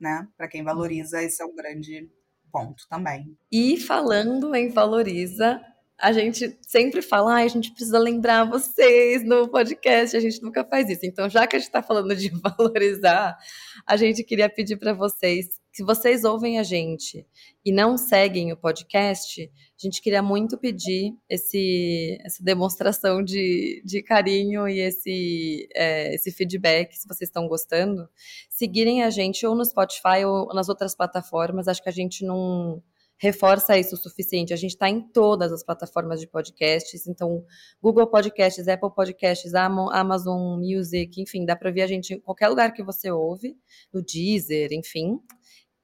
né? Para quem valoriza, esse é um grande ponto também. E falando em valoriza, a gente sempre fala, ah, a gente precisa lembrar vocês no podcast, a gente nunca faz isso. Então, já que a gente está falando de *laughs* valorizar, a gente queria pedir para vocês, se vocês ouvem a gente e não seguem o podcast, a gente queria muito pedir esse, essa demonstração de, de carinho e esse, é, esse feedback, se vocês estão gostando, seguirem a gente ou no Spotify ou nas outras plataformas. Acho que a gente não reforça isso o suficiente. A gente está em todas as plataformas de podcasts, então Google Podcasts, Apple Podcasts, Amazon Music, enfim, dá para ver a gente em qualquer lugar que você ouve, no Deezer, enfim.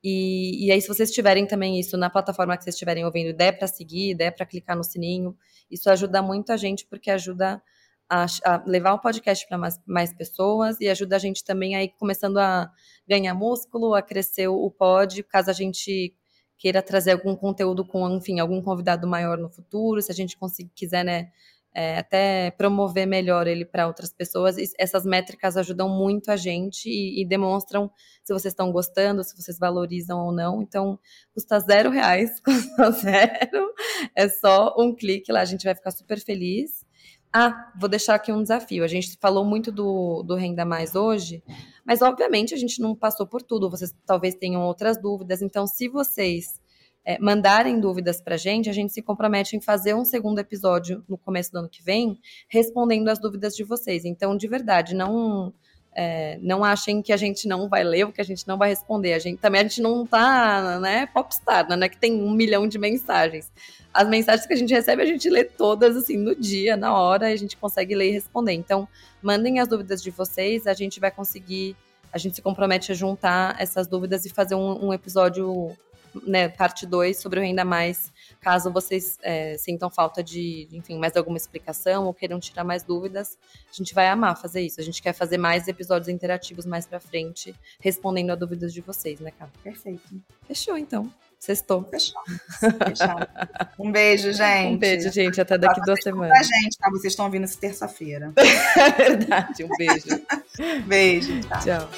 E, e aí, se vocês tiverem também isso na plataforma que vocês estiverem ouvindo, der para seguir, der para clicar no sininho, isso ajuda muito a gente, porque ajuda a, a levar o podcast para mais, mais, pessoas e ajuda a gente também aí começando a ganhar músculo, a crescer o, pod, caso a gente queira trazer algum conteúdo com, enfim, algum convidado maior no futuro, se a gente conseguir, quiser, né, é, até promover melhor ele para outras pessoas. essas métricas ajudam muito a gente e, e, demonstram se vocês estão gostando, se vocês valorizam ou não. Então, custa zero reais, *laughs* custa zero. É só um clique lá, a gente vai ficar super feliz. Ah, vou deixar aqui um desafio. A gente falou muito do, do Renda Mais hoje, mas obviamente a gente não passou por tudo. Vocês talvez tenham outras dúvidas. Então, se vocês é, mandarem dúvidas para a gente, a gente se compromete em fazer um segundo episódio no começo do ano que vem, respondendo as dúvidas de vocês. Então, de verdade, não é, não achem que a gente não vai ler ou que a gente não vai responder. A gente também a gente não tá, né, popstar, né, que tem um milhão de mensagens. As mensagens que a gente recebe, a gente lê todas assim no dia, na hora, e a gente consegue ler e responder. Então, mandem as dúvidas de vocês, a gente vai conseguir, a gente se compromete a juntar essas dúvidas e fazer um, um episódio, né, parte 2 sobre o Renda Mais Caso vocês é, sintam falta de, enfim, mais alguma explicação ou queiram tirar mais dúvidas, a gente vai amar fazer isso. A gente quer fazer mais episódios interativos mais pra frente, respondendo a dúvidas de vocês, né, Cá? Perfeito. Fechou, então. Sextou. Fechou. Fechou. Um beijo, gente. Um beijo, gente. Até daqui duas semanas. Pra gente, tá? Vocês estão vindo essa terça-feira. *laughs* É verdade. Um beijo. *laughs* beijo. Tchau. tchau.